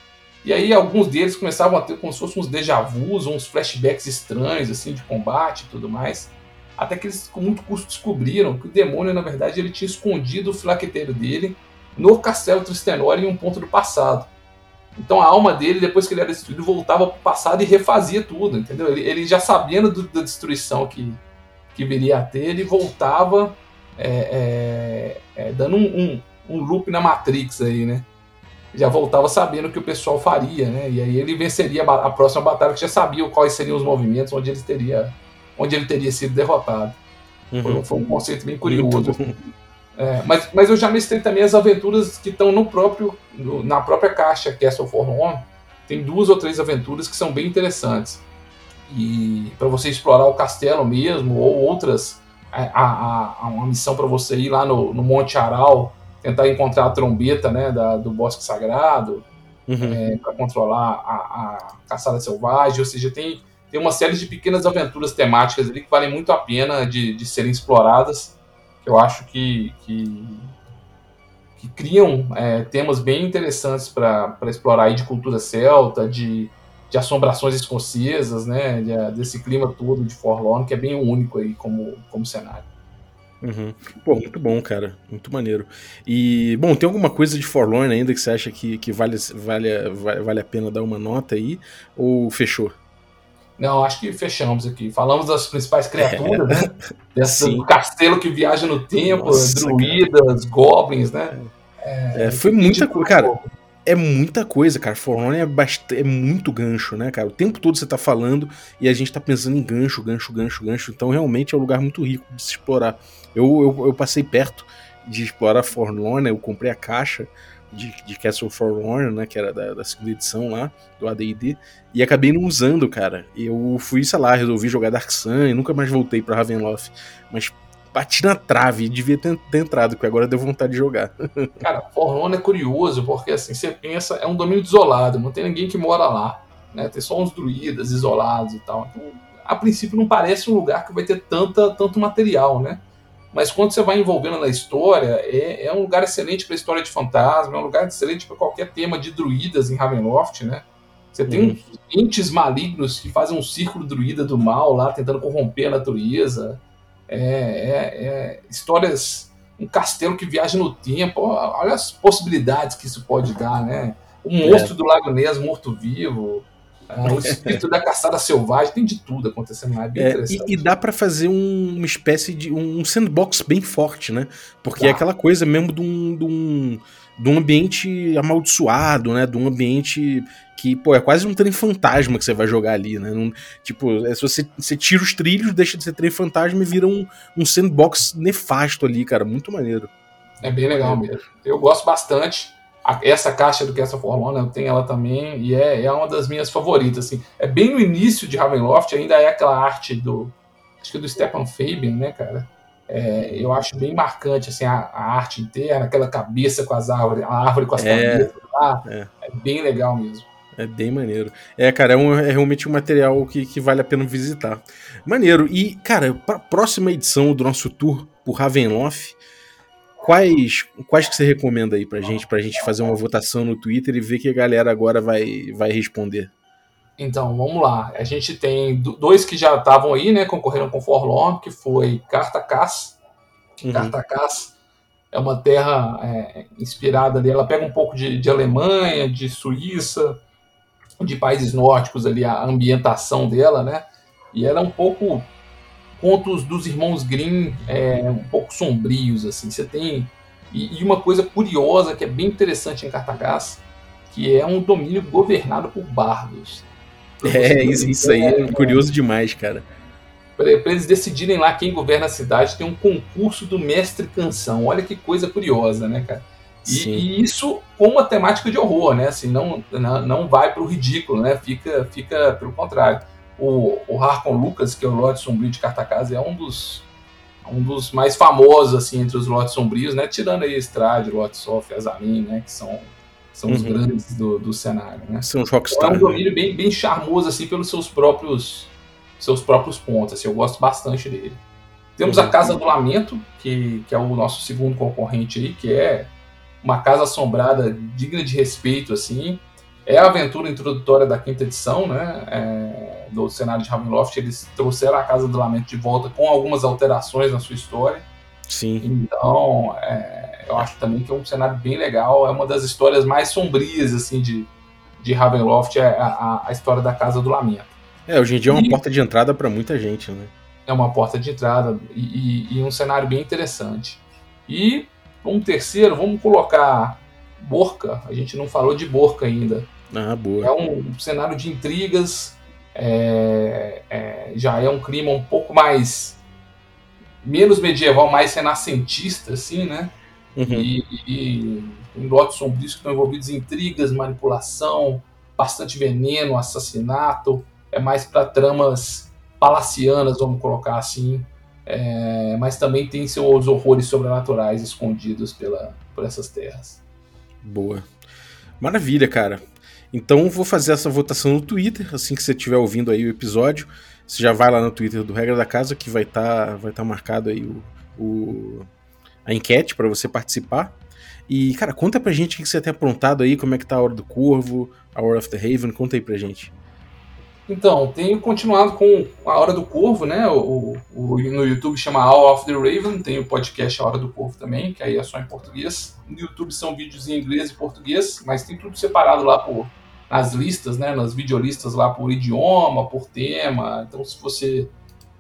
E aí alguns deles começavam a ter como se fossem uns déjà vus, uns flashbacks estranhos, assim, de combate e tudo mais. Até que eles, com muito custo, descobriram que o demônio, na verdade, ele tinha escondido o filacteiro dele no castelo Tristenor em um ponto do passado. Então a alma dele, depois que ele era destruído, voltava para o passado e refazia tudo, entendeu? Ele, ele já sabendo do, da destruição que, que viria a ter, ele voltava é, é, é, dando um, um, um loop na Matrix aí, né? Já voltava sabendo o que o pessoal faria, né? E aí ele venceria a, a próxima batalha, que já sabia quais seriam os movimentos onde ele teria, onde ele teria sido derrotado. Foi, Uhum. foi um conceito bem Muito curioso. bom. É, mas, mas eu já mestrei também as aventuras que estão no próprio no- na própria caixa Castle Forlorn. Tem duas ou três aventuras que são bem interessantes. E para você explorar o castelo mesmo, ou outras, a, a- a- uma missão para você ir lá no, no Monte Aral, tentar encontrar a trombeta né, da- do Bosque Sagrado. Uhum. é, para controlar a, a caçada selvagem, ou seja, tem, tem uma série de pequenas aventuras temáticas ali que valem muito a pena de, de serem exploradas, eu acho que, que, que criam é, temas bem interessantes para explorar aí de cultura celta, de, de assombrações escocesas, né, de- desse clima todo de Forlorn, que é bem único aí como, como cenário. Uhum. Pô, muito bom, cara. Muito maneiro. E, bom, tem alguma coisa de Forlorn ainda que você acha que, que vale, vale, vale, a pena dar uma nota aí? Ou fechou? Não, acho que fechamos aqui. Falamos das principais criaturas, né? Dessa, do castelo que viaja no tempo, Nossa, druidas, goblins, né? É, foi muita coisa. Cara, é muita coisa, cara. Forlorn é, bast... é muito gancho, né, cara? O tempo todo você tá falando e a gente tá pensando em gancho, gancho, gancho, gancho. Então realmente é um lugar muito rico de se explorar. Eu, eu, eu passei perto de explorar Forlorn, né? eu comprei a caixa de, de Castle Forlorn, né? Que era da, da segunda edição lá, do AD&D, e acabei não usando, cara. Eu fui, sei lá, resolvi jogar Dark Sun e nunca mais voltei pra Ravenloft. Mas bati na trave devia ter, ter entrado, porque agora deu vontade de jogar. Cara, Forlorn é curioso, porque assim, você pensa, é um domínio isolado, não tem ninguém que mora lá, né? Tem só uns druidas isolados e tal. Então, a princípio não parece um lugar que vai ter tanta, tanto material, né? Mas quando você vai envolvendo na história, é, é um lugar excelente para história de fantasma, é um lugar excelente para qualquer tema de druidas em Ravenloft, né? Você tem Uhum. uns entes malignos que fazem um círculo druida do mal lá, tentando corromper a natureza. É, é- é histórias um castelo que viaja no tempo. Olha as possibilidades que isso pode dar, né? O monstro do Lago Ness morto-vivo, ah, o espírito da caçada selvagem, tem de tudo acontecendo lá. É bem É, interessante. e, e dá pra fazer um- uma espécie de um sandbox bem forte, né? Porque é Dá. aquela coisa mesmo de um, de um, de um ambiente amaldiçoado, né? De um ambiente que, pô, é quase um trem fantasma que você vai jogar ali, né? Não- tipo, é, se você, você tira os trilhos, deixa de ser trem fantasma e vira um, um sandbox nefasto ali, cara. Muito maneiro. É bem legal mesmo. Eu gosto bastante. A- Essa caixa do Castle Forlorn, eu tenho ela também, e é, é uma das minhas favoritas. Assim. É bem no início de Ravenloft, ainda é aquela arte do. Acho que do Stefan Fabian, né, cara? É, eu acho bem marcante assim, a, a arte interna, aquela cabeça com as árvores, a árvore com as É, cabeças lá. é. É bem legal mesmo. É bem maneiro. É, cara, é, um- é realmente um material que, que vale a pena visitar. Maneiro. E, cara, pra próxima edição do nosso tour por Ravenloft, quais, quais que você recomenda aí pra gente, pra gente fazer uma votação no Twitter e ver que a galera agora vai, vai responder? Então, vamos lá. A gente tem do- dois que já estavam aí, né? Concorreram com Forlorn, que foi Cartacás. Uhum. Cartacás é uma terra é, inspirada ali. Ela pega um pouco de, de Alemanha, de Suíça, de países nórdicos ali, a ambientação dela, né? E ela é um pouco contos dos irmãos Grimm, é, um pouco sombrios, assim. Você tem. E, e uma coisa curiosa que é bem interessante em Cartagás, que é um domínio governado por bardos. É, isso, isso aí é curioso demais, cara. Para eles decidirem lá quem governa a cidade, tem um concurso do mestre canção. Olha que coisa curiosa, né, cara? E, e isso com uma temática de horror, né? Assim, não, não, não vai para o ridículo, né? Fica, fica pelo contrário. O, o Harkon Lucas, que é o Lorde Sombrio de Cartacasa, é um dos, um dos mais famosos assim, entre os Lordes Sombrios, né? Tirando aí Estrade, Lorde Sof, Azalim, né? Que são, são os Uhum. grandes do, do cenário, né? São os Então, é rockstar. um né? domínio bem, bem charmoso assim pelos seus próprios seus próprios pontos. Assim, eu gosto bastante dele. Temos Uhum. a Casa do Lamento, que, que é o nosso segundo concorrente aí, que é uma casa assombrada digna de respeito assim. É a aventura introdutória da quinta edição, né? é, do cenário de Ravenloft. Eles trouxeram a Casa do Lamento de volta com algumas alterações na sua história. Sim. Então, é, eu acho também que é um cenário bem legal. É uma das histórias mais sombrias assim de, de Ravenloft, é a, a, a história da Casa do Lamento. É, hoje em dia é uma E- porta de entrada pra muita gente, né? É uma porta de entrada e, e- e um cenário bem interessante. E um terceiro, vamos colocar Borca. A gente não falou de Borca ainda. Ah, É boa. um cenário de intrigas, é- é, já é um clima um pouco mais menos medieval, mais renascentista, assim, né? Uhum. E, e em lotes sombrios que estão envolvidos em intrigas, manipulação, bastante veneno, assassinato. É mais para tramas palacianas, vamos colocar assim. É, mas também tem seus horrores sobrenaturais escondidos pela, por essas terras. Boa. Maravilha, cara. Então vou fazer essa votação no Twitter, assim que você estiver ouvindo aí o episódio. Você já vai lá no Twitter do Regra da Casa, que vai estar tá, vai tá marcado aí o, o a enquete para você participar. E, cara, conta pra gente o que você tem aprontado aí, como é que tá a Hora do Corvo, a Hora of the Raven, conta aí pra gente. Então, tenho continuado com a Hora do Corvo, né? O, o, no YouTube chama Hour of the Raven, tem o podcast A Hora do Corvo também, que aí é só em português. No YouTube são vídeos em inglês e português, mas tem tudo separado lá por nas listas, né? Nas videolistas lá por idioma, por tema. Então, se você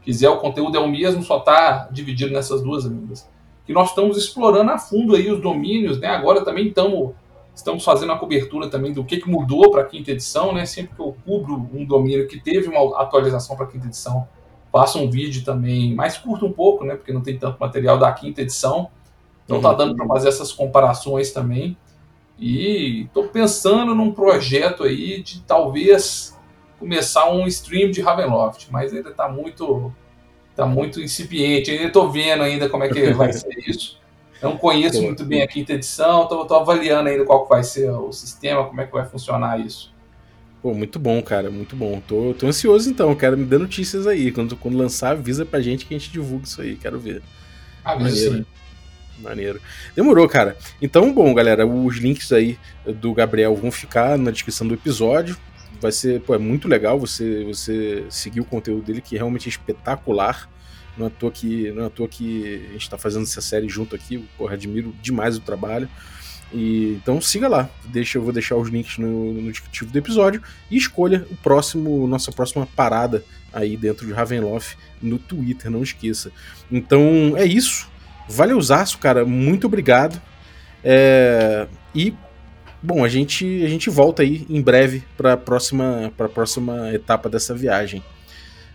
quiser, o conteúdo é o mesmo, só tá dividido nessas duas línguas que nós estamos explorando a fundo aí os domínios, né? Agora também estamos estamos fazendo a cobertura também do que, que mudou para a quinta edição, né? Sempre que eu cubro um domínio que teve uma atualização para a quinta edição, faço um vídeo também mais curto um pouco, né? Porque não tem tanto material da quinta edição. Então tá uhum. tá dando para fazer essas comparações também. E estou pensando num projeto aí de talvez começar um stream de Ravenloft, mas ainda está muito tá muito incipiente. Ainda estou vendo ainda como é que vai ser isso. Não conheço muito bem a quinta edição, estou avaliando ainda qual vai ser o sistema, como é que vai funcionar isso. Pô, muito bom, cara, muito bom. Tô, tô ansioso então, quero me dar notícias aí. Quando, quando lançar, avisa pra gente que a gente divulga isso aí, quero ver. Avisa Maneiro. Maneiro. Demorou, cara. Então, bom, galera, os links aí do Gabriel vão ficar na descrição do episódio vai ser, pô, é muito legal você, você seguir o conteúdo dele, que é realmente espetacular. Não é à toa que, não é à toa que a gente está fazendo essa série junto aqui, porra, admiro demais o trabalho. E, então siga lá, deixa, eu vou deixar os links no, no descritivo do episódio e escolha o próximo, nossa próxima parada aí dentro de Ravenloft no Twitter, não esqueça. Então é isso, valeuzaço, cara, muito obrigado. É, e Bom, a gente, a gente volta aí em breve para a próxima, próxima etapa dessa viagem.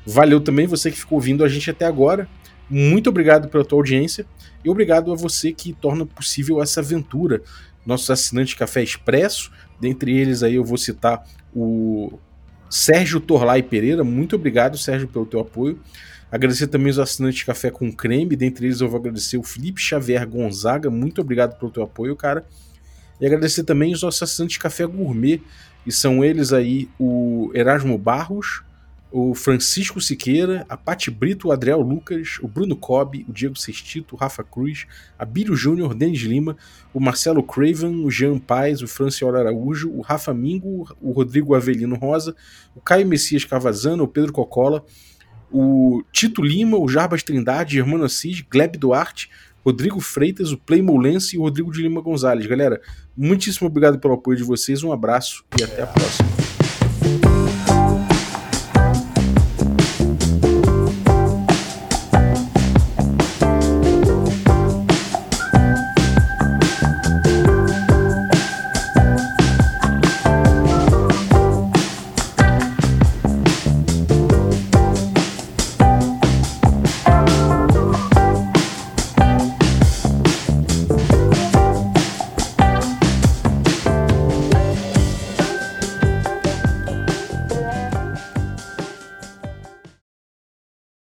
Valeu também você que ficou ouvindo a gente até agora. Muito obrigado pela tua audiência e obrigado a você que torna possível essa aventura. Nossos assinantes Café Expresso, dentre eles aí eu vou citar o Sérgio Torlai Pereira. Muito obrigado, Sérgio, pelo teu apoio. Agradecer também os assinantes Café com Creme, dentre eles eu vou agradecer o Felipe Xavier Gonzaga. Muito obrigado pelo teu apoio, cara. E agradecer também os nossos assinantes Café Gourmet, e são eles aí o Erasmo Barros, o Francisco Siqueira, a Pati Brito, o Adriel Lucas, o Bruno Cobb, o Diego Sextito, o Rafa Cruz, a Bílio Júnior, Denis Lima, o Marcelo Craven, o Jean Paz, o Franciolo Araújo, o Rafa Mingo, o Rodrigo Avelino Rosa, o Caio Messias Cavazano, o Pedro Cocola, o Tito Lima, o Jarbas Trindade, Germano Assis, Gleb Duarte, Rodrigo Freitas, o Playmolense e o Rodrigo de Lima Gonzalez. Galera, muitíssimo obrigado pelo apoio de vocês, um abraço e até a próxima.